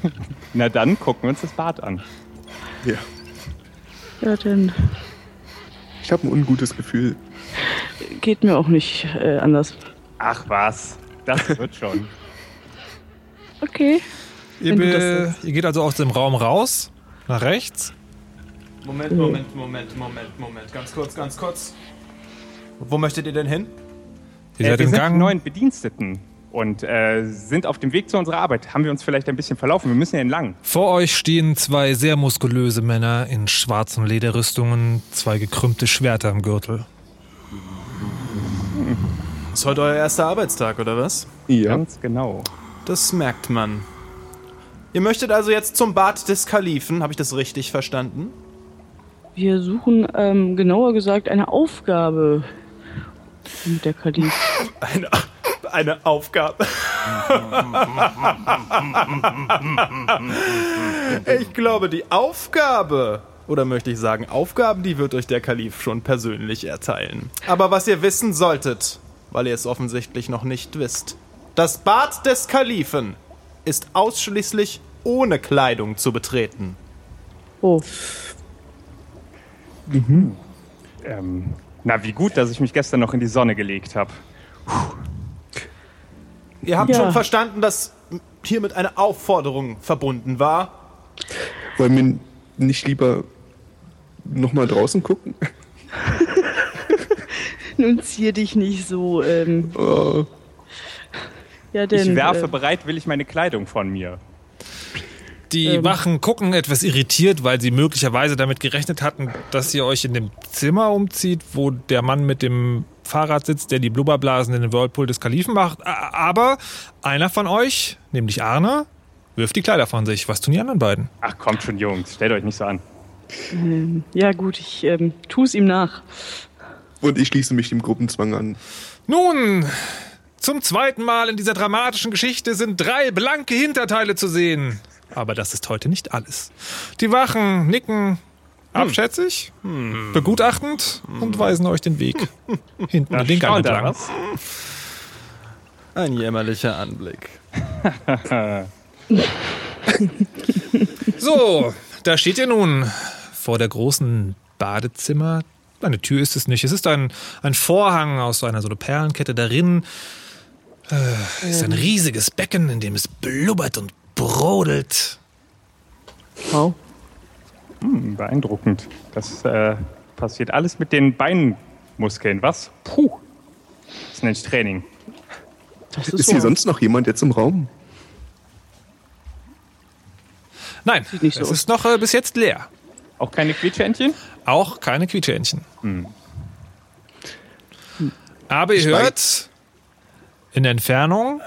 Na dann gucken wir uns das Bad an. Ja. Ja, dann Ich habe ein ungutes Gefühl. geht mir auch nicht äh, anders. Ach was, das wird schon. Okay. Ihr, be- ihr geht also aus dem Raum raus, nach rechts. Moment, Moment, Moment, Moment, Moment. Ganz kurz, ganz kurz. Wo möchtet ihr denn hin? Ihr Äh, seid wir im sind Gang. neuen Bediensteten und äh, sind auf dem Weg zu unserer Arbeit. Haben wir uns vielleicht ein bisschen verlaufen? Wir müssen ja entlang. Vor euch stehen zwei sehr muskulöse Männer in schwarzen Lederrüstungen, zwei gekrümmte Schwerter im Gürtel. Ist heute euer erster Arbeitstag, oder was? Ja. Ganz genau. Das merkt man. Ihr möchtet also jetzt zum Bad des Kalifen, habe ich das richtig verstanden? Wir suchen, ähm, genauer gesagt, eine Aufgabe mit der Kalif. Eine, eine Aufgabe. ich glaube, die Aufgabe, oder möchte ich sagen, Aufgaben, die wird euch der Kalif schon persönlich erteilen. Aber was ihr wissen solltet, weil ihr es offensichtlich noch nicht wisst, das Bad des Kalifen ist ausschließlich ohne Kleidung zu betreten. Oh. Ähm, na, wie gut, dass ich mich gestern noch in die Sonne gelegt habe. Ihr habt Ja. schon verstanden, dass hiermit eine Aufforderung verbunden war. Wollen wir nicht lieber nochmal draußen gucken? Nun zier dich nicht so. Ähm, Oh. ja, denn, ich werfe äh, bereit, will ich meine Kleidung von mir. Die Ähm. Wachen gucken etwas irritiert, weil sie möglicherweise damit gerechnet hatten, dass ihr euch in dem Zimmer umzieht, wo der Mann mit dem Fahrrad sitzt, der die Blubberblasen in den Whirlpool des Kalifen macht. Aber einer von euch, nämlich Arne, wirft die Kleider von sich. Was tun die anderen beiden? Ach, kommt schon, Jungs, stellt euch nicht so an. ähm, ja, gut, ich ähm, tu es ihm nach. Und ich schließe mich dem Gruppenzwang an. Nun, zum zweiten Mal in dieser dramatischen Geschichte sind drei blanke Hinterteile zu sehen. Aber das ist heute nicht alles. Die Wachen nicken abschätzig, begutachtend und weisen euch den Weg hinten Na, in den Gang entlang. Ein jämmerlicher Anblick. So, da steht ihr nun vor der großen Badezimmer. Eine Tür ist es nicht. Es ist ein, ein Vorhang aus so einer so einer Perlenkette. Darin äh, ist ein riesiges Becken, in dem es blubbert und brodelt. Wow. Hm, beeindruckend. Das äh, passiert alles mit den Beinen Muskeln, was? Puh. Das nennt ich Training. Ist, hier sonst noch jemand jetzt im Raum? Nein, nicht so es aus. ist noch äh, bis jetzt leer. Auch keine Quietschentchen? Auch keine Quietschentchen. Hm. Aber ihr Ich hört in der Entfernung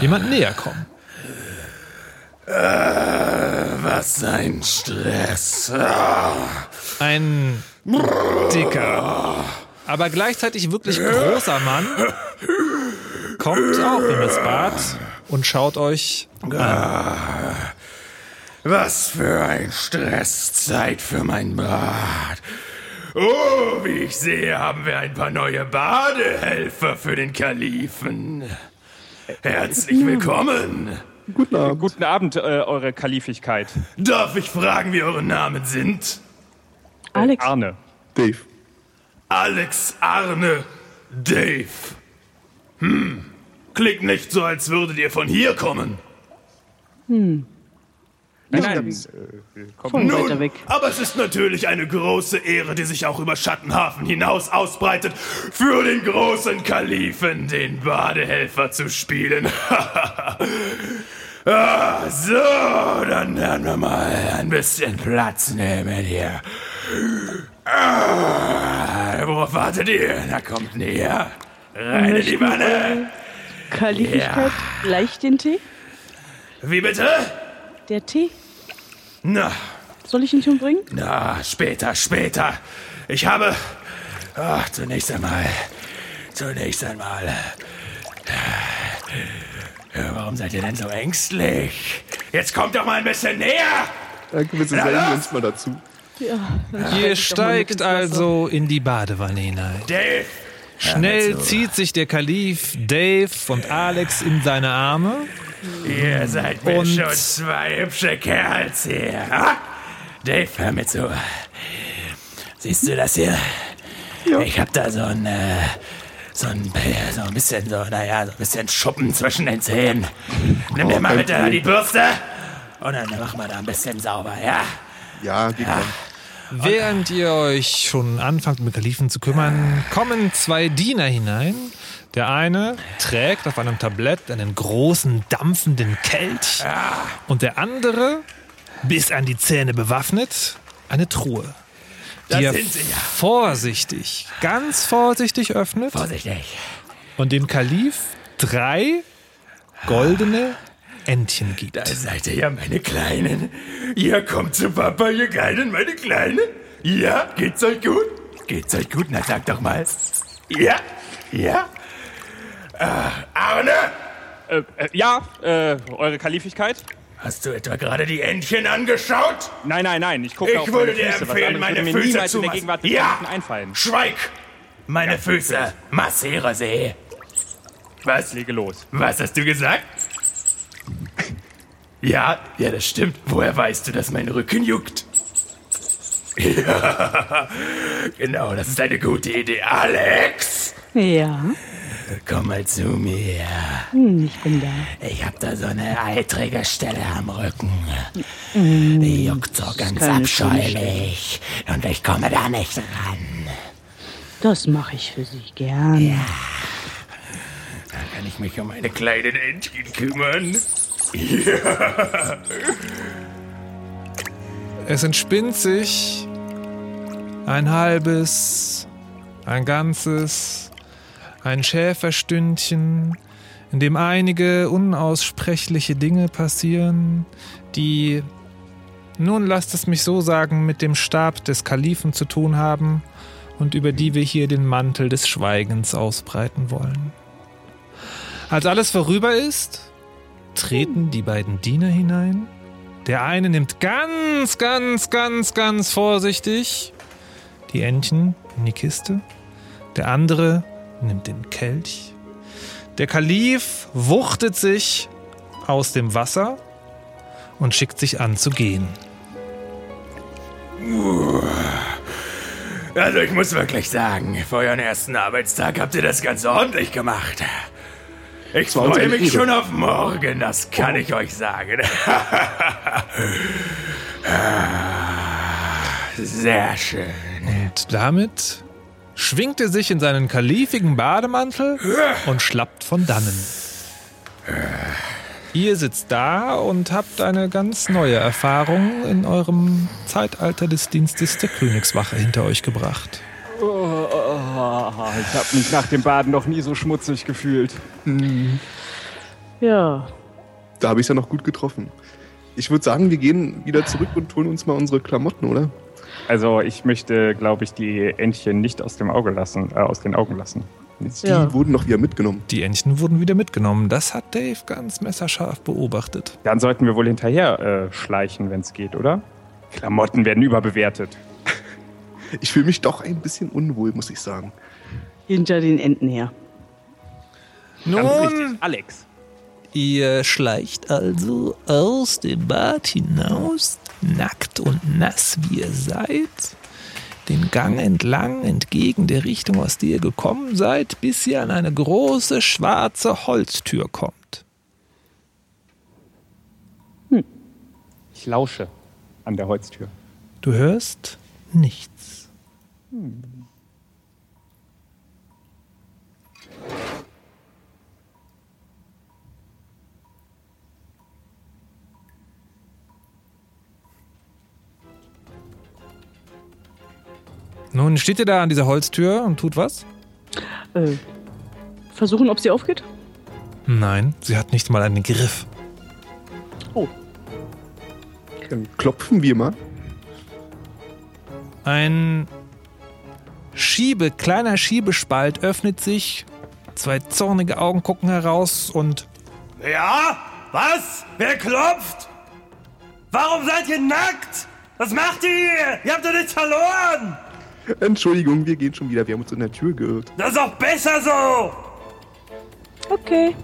jemand näher kommen. Was ein Stress. Ein dicker, aber gleichzeitig wirklich großer Mann kommt auch in das Bad und schaut euch an. Was für ein Stress. Zeit für mein Bad. Oh, wie ich sehe, haben wir ein paar neue Badehelfer für den Kalifen. Herzlich willkommen. Guten Abend. Guten Abend, äh, Eure Kalifigkeit. Darf ich fragen, wie eure Namen sind? Alex. Arne. Dave. Alex, Arne, Dave. Hm, klingt nicht so, als würdet ihr von hier kommen. Hm. Nein, nein. Äh, wir kommen Von Nun, weiter weg. aber es ist natürlich eine große Ehre, die sich auch über Schattenhafen hinaus ausbreitet, für den großen Kalifen den Badehelfer zu spielen. ah, so, dann werden wir mal ein bisschen Platz nehmen hier. Ah, worauf wartet ihr? Na kommt näher. Rein in die Möchten Wanne. Kalifigkeit gleich den Tee? Wie bitte? Der Tee? Na, Soll ich ihn schon bringen? Na, später, später. Ich habe. Ach, zunächst einmal. Zunächst einmal. Ja, warum seid ihr denn so ängstlich? Jetzt kommt doch mal ein bisschen näher! Danke, wir los. uns mal dazu. Ja. Ihr steigt also in die Badewanne hinein. Dave! Schnell zu. zieht sich der Kalif Dave und Alex in seine Arme. Ihr seid mir Und- schon zwei hübsche Kerls hier. Ha? Dave, hör mir zu. Siehst du das hier? Ich hab da so ein, äh, so ein, so ein bisschen, so, naja, so ein bisschen Schuppen zwischen den Zähnen. Nimm dir Oh, mal bitte die Bürste und dann machen wir da ein bisschen sauber, ja? Ja, geht Ja. Während ihr euch schon anfangt, mit Kalifen zu kümmern, kommen zwei Diener hinein. Der eine trägt auf einem Tablett einen großen, dampfenden Kelch. Und der andere, bis an die Zähne bewaffnet, eine Truhe. Da Die er sind sie ja. vorsichtig, ganz vorsichtig öffnet. Vorsichtig. Und dem Kalif drei goldene Entchen gibt. Da seid ihr ja, meine Kleinen. Ihr kommt zu Papa, ihr Kleinen, meine Kleinen. Ja, geht's euch gut? Geht's euch gut? Na, sag doch mal. Ja? Ja? Äh, Arne? Äh, äh, ja, äh, Eure Kalifigkeit? Hast du etwa gerade die Entchen angeschaut? Nein, nein, nein. Ich gucke Ich auf würde meine dir Füße. Was empfehlen, anderes meine würde mir Füße niemals zu in der mas- Gegenwart des Ja. Einfallen. Schweig! Meine Füße. Massiere sie. Was? Lege los. Was hast du gesagt? Ja, ja, das stimmt. Woher weißt du, dass mein Rücken juckt? Ja, genau, das ist eine gute Idee. Alex! Ja, Komm mal zu mir. hm, ich bin da. Ich hab da so eine eitrige Stelle am Rücken. Mm, Die juckt so ganz abscheulich. Und ich komme da nicht ran. Das mache ich für Sie gern. Da kann ich mich um meine kleinen Entchen kümmern. Ja. Es entspinnt sich ein halbes, ein ganzes, ein Schäferstündchen, in dem einige unaussprechliche Dinge passieren, die, nun lasst es mich so sagen, mit dem Stab des Kalifen zu tun haben und über die wir hier den Mantel des Schweigens ausbreiten wollen. Als alles vorüber ist, treten die beiden Diener hinein. Der eine nimmt ganz, ganz, ganz, ganz vorsichtig die Entchen in die Kiste. Der andere nimmt den Kelch. Der Kalif wuchtet sich aus dem Wasser und schickt sich an zu gehen. Also ich muss wirklich sagen, für euren ersten Arbeitstag habt ihr das ganz ordentlich gemacht. Ich freue mich Ehre. schon auf morgen, das kann ich euch sagen. Sehr schön. Und damit schwingt er sich in seinen kalifigen Bademantel und schlappt von dannen. Ihr sitzt da und habt eine ganz neue Erfahrung in eurem Zeitalter des Dienstes der Königswache hinter euch gebracht. Oh, oh, ich habe mich nach dem Baden noch nie so schmutzig gefühlt. Ja. Da habe ich es ja noch gut getroffen. Ich würde sagen, wir gehen wieder zurück und holen uns mal unsere Klamotten, oder? Also ich möchte, glaube ich, die Entchen nicht aus dem Auge lassen, äh, aus den Augen lassen. Die wurden noch wieder mitgenommen. Die Entchen wurden wieder mitgenommen. Das hat Dave ganz messerscharf beobachtet. Dann sollten wir wohl hinterher äh, schleichen, wenn es geht, oder? Klamotten werden überbewertet. Ich fühle mich doch ein bisschen unwohl, muss ich sagen. Hinter den Enten her. Nun, Alex. Ihr schleicht also aus dem Bad hinaus, nackt und nass wie ihr seid, den Gang entlang entgegen der Richtung, aus der ihr gekommen seid, bis ihr an eine große schwarze Holztür kommt. Ich lausche an der Holztür. Du hörst nichts. Nun steht ihr da an dieser Holztür und tut was? Äh, versuchen, ob sie aufgeht? Nein, sie hat nicht mal einen Griff. Oh. Dann klopfen wir mal. Ein Schiebe, kleiner Schiebespalt öffnet sich, zwei zornige Augen gucken heraus und Ja? Was? Wer klopft? Warum seid ihr nackt? Was macht ihr hier? Ihr habt doch nichts verloren! Entschuldigung, wir gehen schon wieder. Wir haben uns in der Tür geirrt. Das ist auch besser so! Okay.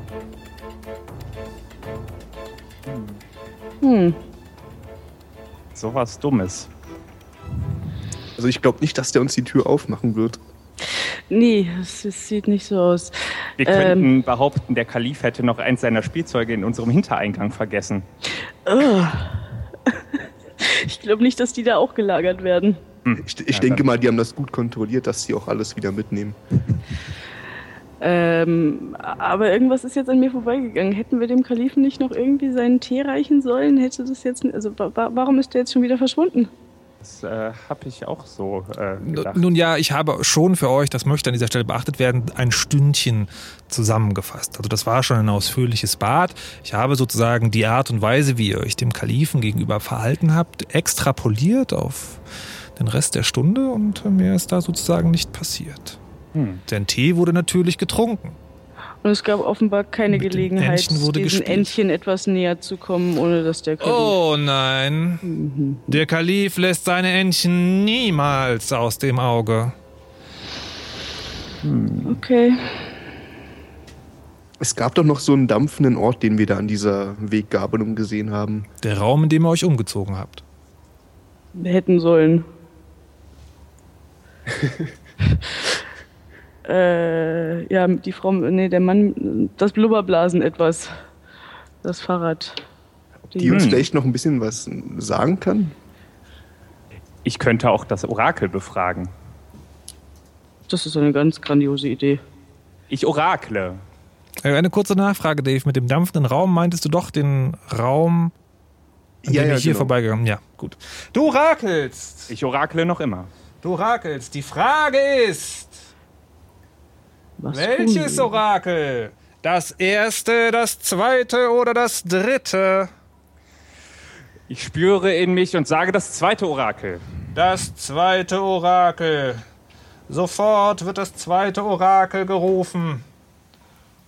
Hm. Sowas Dummes. Also ich glaube nicht, dass der uns die Tür aufmachen wird. Nee, es, es sieht nicht so aus. Wir Ähm, könnten behaupten, der Kalif hätte noch eins seiner Spielzeuge in unserem Hintereingang vergessen. Oh. Ich glaube nicht, dass die da auch gelagert werden. Ich, ich denke mal, die haben das gut kontrolliert, dass sie auch alles wieder mitnehmen. Ähm, aber irgendwas ist jetzt an mir vorbeigegangen. Hätten wir dem Kalifen nicht noch irgendwie seinen Tee reichen sollen? Hätte das jetzt. Also, wa- warum ist der jetzt schon wieder verschwunden? Das äh, habe ich auch so äh, gedacht. Nun ja, ich habe schon für euch, das möchte an dieser Stelle beachtet werden, ein Stündchen zusammengefasst. Also das war schon ein ausführliches Bad. Ich habe sozusagen die Art und Weise, wie ihr euch dem Kalifen gegenüber verhalten habt, extrapoliert auf den Rest der Stunde und mehr ist da sozusagen nicht passiert. Hm. Denn Tee wurde natürlich getrunken. Und es gab offenbar keine Gelegenheit, Entchen wurde diesen gespielt. Entchen etwas näher zu kommen, ohne dass der Kalif. Oh nein, der Kalif lässt seine Entchen niemals aus dem Auge. Okay. Es gab doch noch so einen dampfenden Ort, den wir da an dieser Weggabelung gesehen haben. Der Raum, in dem ihr euch umgezogen habt. Wir hätten sollen. äh, ja, die Frau, nee, der Mann, das Blubberblasen etwas. Das Fahrrad. Die uns vielleicht noch ein bisschen was sagen kann? Ich könnte auch das Orakel befragen. Das ist eine ganz grandiose Idee. Ich orakle. Äh, Eine kurze Nachfrage, Dave. Mit dem dampfenden Raum meintest du doch den Raum, an Ja, dem ja, wir hier genau. vorbeigegangen Ja, gut. Du orakelst. Ich orakle noch immer. Du orakelst. Die Frage ist, Was welches tun? Orakel? Das erste, das zweite oder das dritte? Ich spüre in mich und sage das zweite Orakel. Das zweite Orakel. Sofort wird das zweite Orakel gerufen.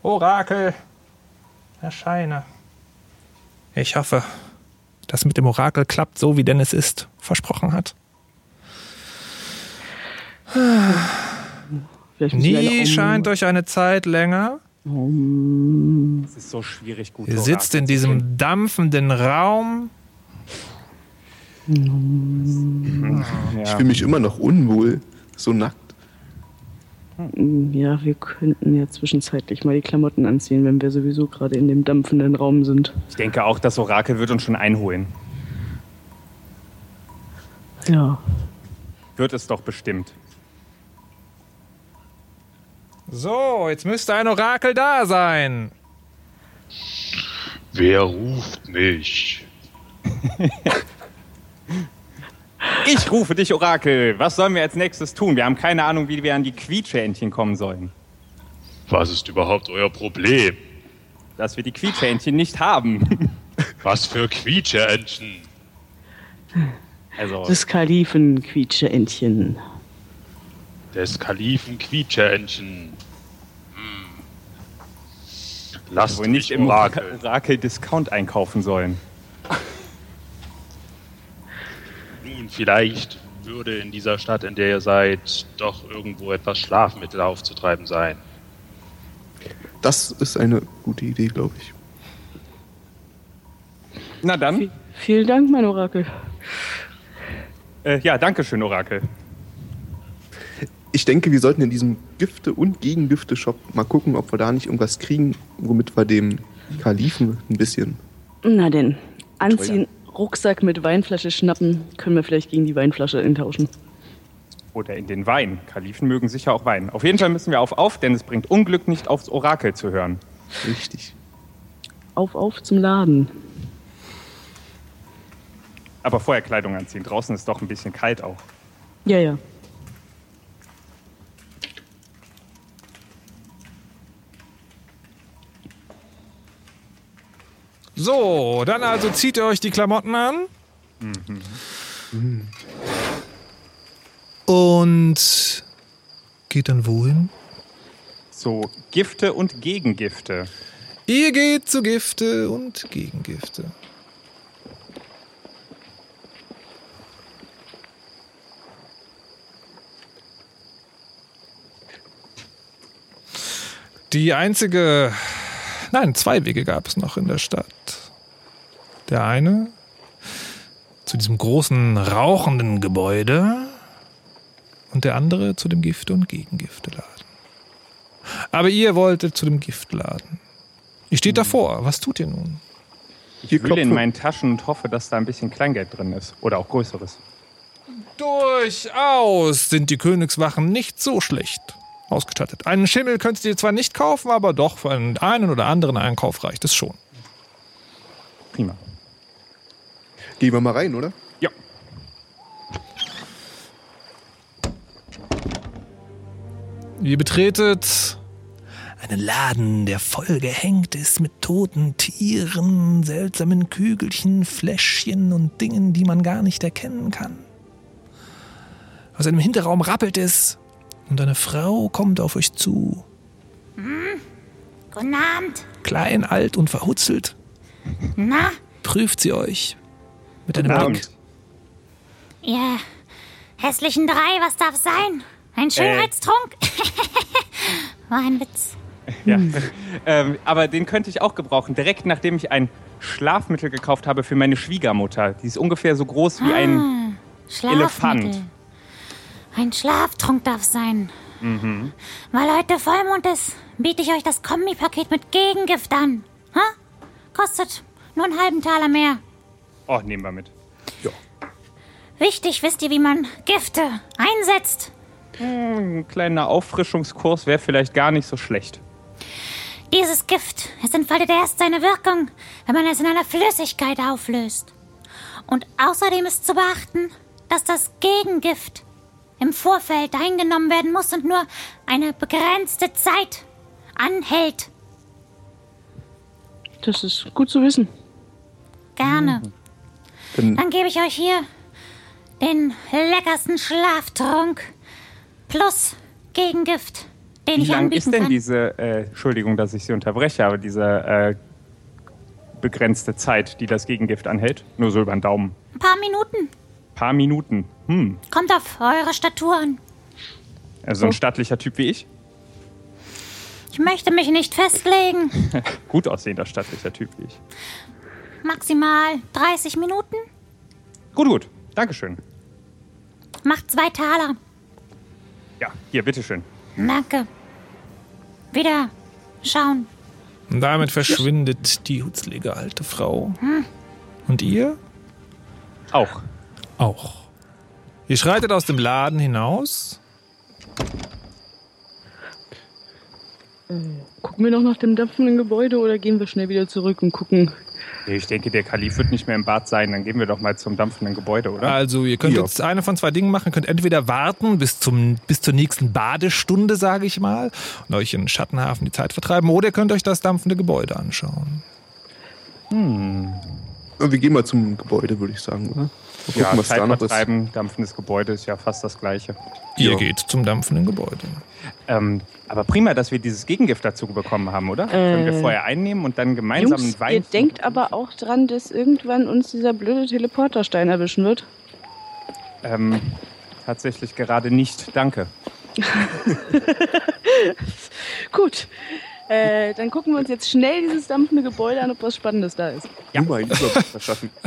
Orakel, erscheine. Ich hoffe, dass mit dem Orakel klappt, so wie Dennis ist, versprochen hat. Vielleicht müssen wir eine Nie scheint euch eine Zeit länger. Es ist so schwierig, gut Ihr sitzt in diesem dampfenden Raum. Ich fühle mich immer noch unwohl, so nackt. Ja, wir könnten ja zwischenzeitlich mal die Klamotten anziehen, wenn wir sowieso gerade in dem dampfenden Raum sind. Ich denke auch, das Orakel wird uns schon einholen. Ja. Wird es doch bestimmt. So, jetzt müsste ein Orakel da sein. Wer ruft mich? Ich rufe dich, Orakel. Was sollen wir als nächstes tun? Wir haben keine Ahnung, wie wir an die Quietscheentchen kommen sollen. Was ist überhaupt euer Problem? Dass wir die Quietscheentchen nicht haben. Was für Quietscheentchen? Also, Das Kalifen-Quietscheentchen. Des Kalifen Quietscheentchen. Lasst wohl nicht im Orakel. Orakel Discount einkaufen sollen. Nun, vielleicht würde in dieser Stadt, in der ihr seid, doch irgendwo etwas Schlafmittel aufzutreiben sein. Das ist eine gute Idee, glaube ich. Na dann. Vielen Dank, mein Orakel. Äh, ja, danke schön, Orakel. Ich denke, wir sollten in diesem Gifte- und Gegengifte-Shop mal gucken, ob wir da nicht irgendwas kriegen, womit wir dem Kalifen ein bisschen. Na denn, anziehen, Rucksack mit Weinflasche schnappen, können wir vielleicht gegen die Weinflasche eintauschen. Oder in den Wein. Kalifen mögen sicher auch Wein. Auf jeden Fall müssen wir auf auf, denn es bringt Unglück nicht aufs Orakel zu hören. Richtig. Auf, auf zum Laden. Aber vorher Kleidung anziehen. Draußen ist doch ein bisschen kalt auch. Ja, ja. So, dann also zieht ihr euch die Klamotten an. Und geht dann wohin? So, Gifte und Gegengifte. Ihr geht zu Gifte und Gegengifte. Die einzige, nein, zwei Wege gab es noch in der Stadt. Der eine zu diesem großen rauchenden Gebäude und der andere zu dem Gifte- und Gegengifteladen. Aber ihr wolltet zu dem Giftladen. Ihr steht davor. Was tut ihr nun? Ich wühle in meinen Taschen und hoffe, dass da ein bisschen Kleingeld drin ist. Oder auch größeres. Durchaus sind die Königswachen nicht so schlecht ausgestattet. Einen Schimmel könnt ihr zwar nicht kaufen, aber doch für einen, einen oder anderen Einkauf reicht es schon. Prima. Gehen wir mal rein, oder? Ja. Ihr betretet einen Laden, der voll gehängt ist mit toten Tieren, seltsamen Kügelchen, Fläschchen und Dingen, die man gar nicht erkennen kann. Aus einem Hinterraum rappelt es und eine Frau kommt auf euch zu. Hm? Guten Abend. Klein, alt und verhutzelt Na, prüft sie euch mit einem Guten Blick. Abend. ihr hässlichen drei, was darf sein? Ein Schönheitstrunk? War ein Witz. Ja. ähm, aber den könnte ich auch gebrauchen. Direkt nachdem ich ein Schlafmittel gekauft habe für meine Schwiegermutter. Die ist ungefähr so groß wie ein Ah, Schlafmittel. Elefant. Ein Schlaftrunk darf sein. Mhm. Weil heute Vollmond ist, biete ich euch das Kombipaket mit Gegengift an. Ha? Kostet nur einen halben Taler mehr. Oh, nehmen wir mit. Wichtig, wisst ihr, wie man Gifte einsetzt? Hm, Ein kleiner Auffrischungskurs wäre vielleicht gar nicht so schlecht. Dieses Gift, es entfaltet erst seine Wirkung, wenn man es in einer Flüssigkeit auflöst. Und außerdem ist zu beachten, dass das Gegengift im Vorfeld eingenommen werden muss und nur eine begrenzte Zeit anhält. Das ist gut zu wissen. Gerne. Dann, Dann gebe ich euch hier den leckersten Schlaftrunk plus Gegengift, den Wie ich lang anbieten ist denn kann. diese, äh, Entschuldigung, dass ich Sie unterbreche, aber diese äh, begrenzte Zeit, die das Gegengift anhält? Nur so über den Daumen. Ein paar Minuten. Paar Minuten. Hm. Kommt auf eure Statur an. Also ein stattlicher Typ wie ich. Ich möchte mich nicht festlegen. Gut aussehender stattlicher Typ wie ich. Maximal 30 Minuten. Gut, gut. Dankeschön. Macht zwei Taler. Ja, hier, bitteschön. Danke. Wieder schauen. Und damit verschwindet die hutzlige alte Frau. Hm. Und ihr? Auch. Auch. Ihr schreitet aus dem Laden hinaus. Gucken wir noch nach dem dampfenden Gebäude oder gehen wir schnell wieder zurück und gucken? Ich denke, der Kalif wird nicht mehr im Bad sein. Dann gehen wir doch mal zum dampfenden Gebäude, oder? Also, ihr könnt Ja. jetzt eine von zwei Dingen machen. Ihr könnt entweder warten bis, zum, bis zur nächsten Badestunde, sage ich mal, und euch in Schattenhafen die Zeit vertreiben, oder ihr könnt euch das dampfende Gebäude anschauen. Hm. Wir gehen mal zum Gebäude, würde ich sagen, oder? Mal gucken, Ja, was da noch ist. dampfendes Gebäude ist ja fast das Gleiche. Ihr geht zum dampfenden Gebäude. Ähm, aber prima, dass wir dieses Gegengift dazu bekommen haben, oder? Können wir Äh, vorher einnehmen und dann gemeinsam Jungs, einen Wein. ihr denkt aber auch dran, dass irgendwann uns dieser blöde Teleporterstein erwischen wird? Ähm, tatsächlich gerade nicht, danke. Gut. Äh, dann gucken wir uns jetzt schnell dieses dampfende Gebäude an, ob was Spannendes da ist. Ja. Nur mal einen Überblick verschaffen.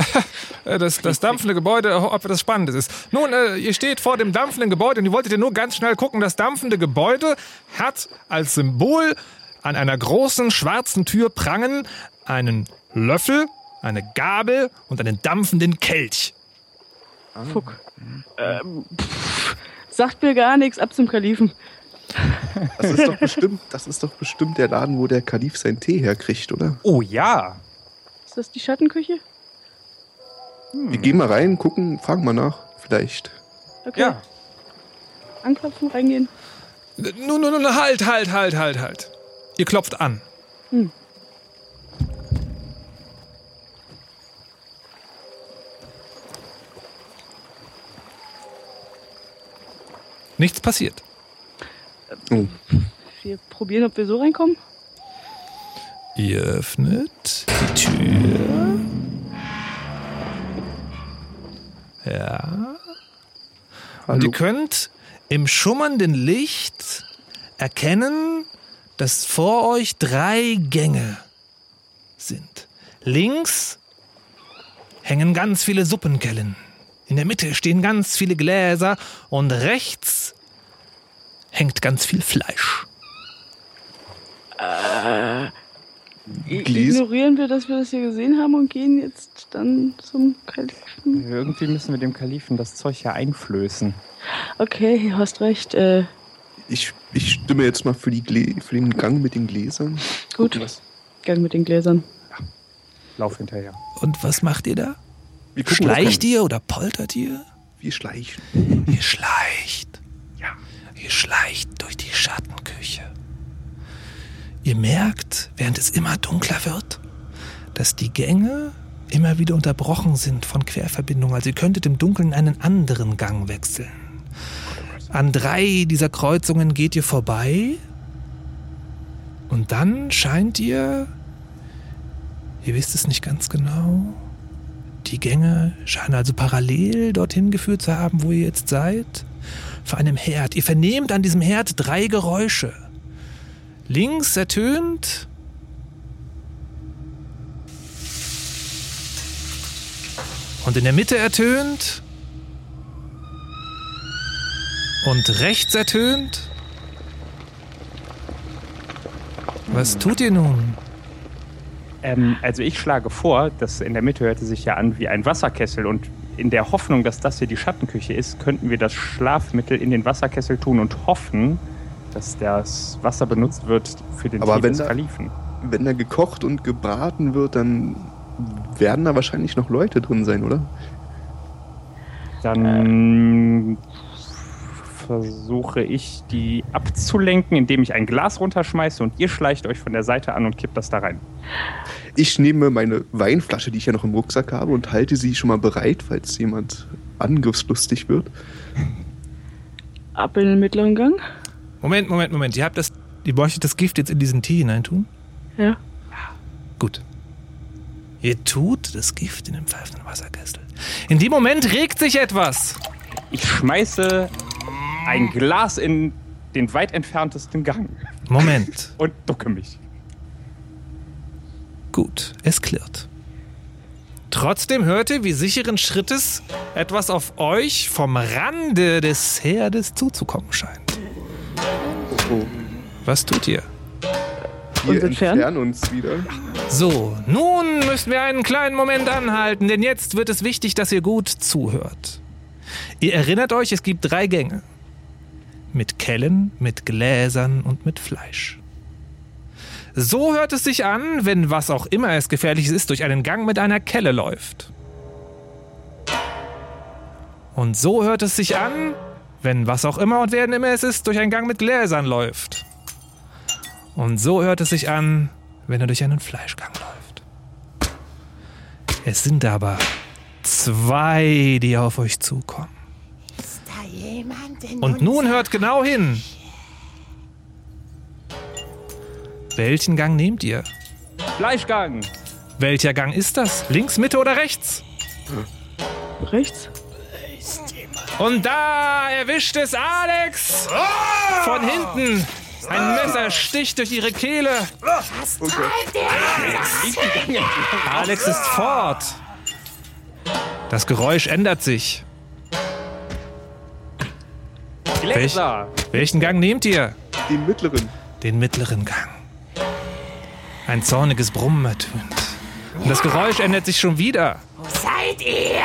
Äh, Das, das dampfende Gebäude, ob das Spannendes ist. Nun, äh, ihr steht vor dem dampfenden Gebäude und ihr wolltet ja nur ganz schnell gucken. Das dampfende Gebäude hat als Symbol an einer großen schwarzen Tür prangen einen Löffel, eine Gabel und einen dampfenden Kelch. Fuck. Ähm, pff, sagt mir gar nichts, ab zum Kalifen. Das ist doch bestimmt, das ist doch bestimmt der Laden, wo der Kalif seinen Tee herkriegt, oder? Oh ja. Ist das die Schattenküche? Wir gehen mal rein, gucken, fragen mal nach, vielleicht. Okay. Ja. Anklopfen, reingehen. Nun, nun, nun, halt, halt, halt, halt, halt. Ihr klopft an. Hm. Nichts passiert. Oh. Wir probieren, ob wir so reinkommen. Ihr öffnet die Tür. Ja. Und ihr könnt im schummernden Licht erkennen, dass vor euch drei Gänge sind. Links hängen ganz viele Suppenkellen. In der Mitte stehen ganz viele Gläser und rechts hängt ganz viel Fleisch. Äh, ignorieren wir, dass wir das hier gesehen haben und gehen jetzt dann zum Kalifen. Irgendwie müssen wir dem Kalifen das Zeug ja einflößen. Okay, du hast recht. Äh, Ich, ich stimme jetzt mal für, die Glä für den Gang mit den Gläsern. gut. Gang mit den Gläsern. Lauf hinterher. Und was macht ihr da? Wir gucken, Schleicht ihr oder poltert ihr? Wir schleichen. Ihr schleicht. Ihr schleicht durch die Schattenküche. Ihr merkt, während es immer dunkler wird, dass die Gänge immer wieder unterbrochen sind von Querverbindungen. Also ihr könntet im Dunkeln einen anderen Gang wechseln. An drei dieser Kreuzungen geht ihr vorbei und dann scheint ihr, ihr wisst es nicht ganz genau, die Gänge scheinen also parallel dorthin geführt zu haben, wo ihr jetzt seid. Vor einem Herd. Ihr vernehmt an diesem Herd drei Geräusche. Links ertönt. Und in der Mitte ertönt. Und rechts ertönt. Was tut ihr nun? Ähm, also ich schlage vor, dass in der Mitte hörte sich ja an wie ein Wasserkessel und in der Hoffnung, dass das hier die Schattenküche ist, könnten wir das Schlafmittel in den Wasserkessel tun und hoffen, dass das Wasser benutzt wird für den Aber Tee wenn des da- Kalifen. Wenn da gekocht und gebraten wird, dann werden da wahrscheinlich noch Leute drin sein, oder? Dann versuche ich, die abzulenken, indem ich ein Glas runterschmeiße und ihr schleicht euch von der Seite an und kippt das da rein. Ich nehme meine Weinflasche, die ich ja noch im Rucksack habe, und halte sie schon mal bereit, falls jemand angriffslustig wird. Ab in den mittleren Gang. Moment, Moment, Moment. Ihr habt das. Ihr möchtet das Gift jetzt in diesen Tee hineintun? Ja. Gut. Ihr tut das Gift in den pfeifenden Wasserkessel. In dem Moment regt sich etwas. Ich schmeiße ein Glas in den weit entferntesten Gang. Moment. Und ducke mich. Gut, es klirrt. Trotzdem hört ihr, wie sicheren Schrittes etwas auf euch vom Rande des Herdes zuzukommen scheint. Was tut ihr? Wir entfernen uns wieder. So, nun müssen wir einen kleinen Moment anhalten, denn jetzt wird es wichtig, dass ihr gut zuhört. Ihr erinnert euch, es gibt drei Gänge. Mit Kellen, mit Gläsern und mit Fleisch. So hört es sich an, wenn was auch immer es gefährliches ist, durch einen Gang mit einer Kelle läuft. Und so hört es sich an, wenn was auch immer und wer immer es ist, durch einen Gang mit Gläsern läuft. Und so hört es sich an, wenn er durch einen Fleischgang läuft. Es sind aber zwei, die auf euch zukommen. Ist da jemand in Und nun hört genau hin. Welchen Gang nehmt ihr? Fleischgang. Welcher Gang ist das? Links, Mitte oder rechts? Rechts. Und da erwischt es Alex von hinten. Ein Messer sticht durch ihre Kehle. Alex ist fort. Das Geräusch ändert sich. Gläser. Welchen Gang nehmt ihr? Den mittleren. Den mittleren Gang. Ein zorniges Brummen ertönt. Und das Geräusch ändert sich schon wieder. Wo seid ihr?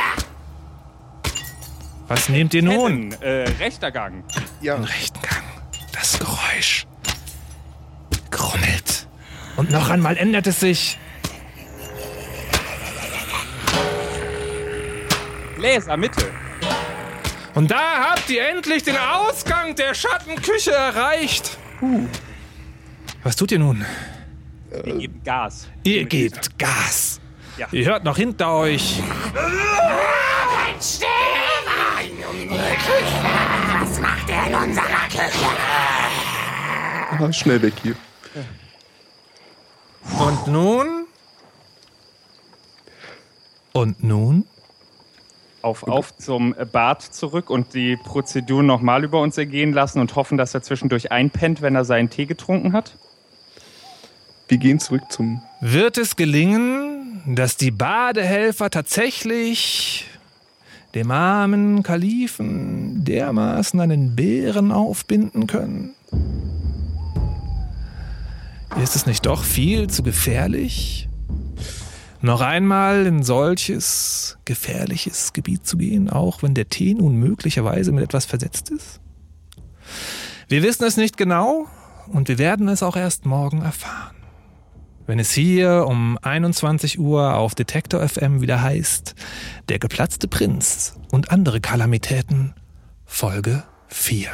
Was nehmt ihr nun? Äh, rechter Gang. Ja. Den rechten Gang. Das Geräusch grummelt. Und noch einmal ändert es sich. Gläser, Mitte. Und da habt ihr endlich den Ausgang der Schattenküche erreicht. Was tut ihr nun? Wir geben Gas. Ihr gebt Gas. Ja. Ihr hört noch hinter euch. Was macht er in unserer Küche? Ah, schnell weg hier. Und nun? Und nun? Auf, auf zum Bad zurück und die Prozedur nochmal über uns ergehen lassen und hoffen, dass er zwischendurch einpennt, wenn er seinen Tee getrunken hat. Wir gehen zurück zum. Wird es gelingen, dass die Badehelfer tatsächlich dem armen Kalifen dermaßen einen Bären aufbinden können? Ist es nicht doch viel zu gefährlich, noch einmal in solches gefährliches Gebiet zu gehen, auch wenn der Tee nun möglicherweise mit etwas versetzt ist? Wir wissen es nicht genau und wir werden es auch erst morgen erfahren. Wenn es hier um 21 Uhr auf Detektor FM wieder heißt, der geplatzte Prinz und andere Kalamitäten, Folge 4.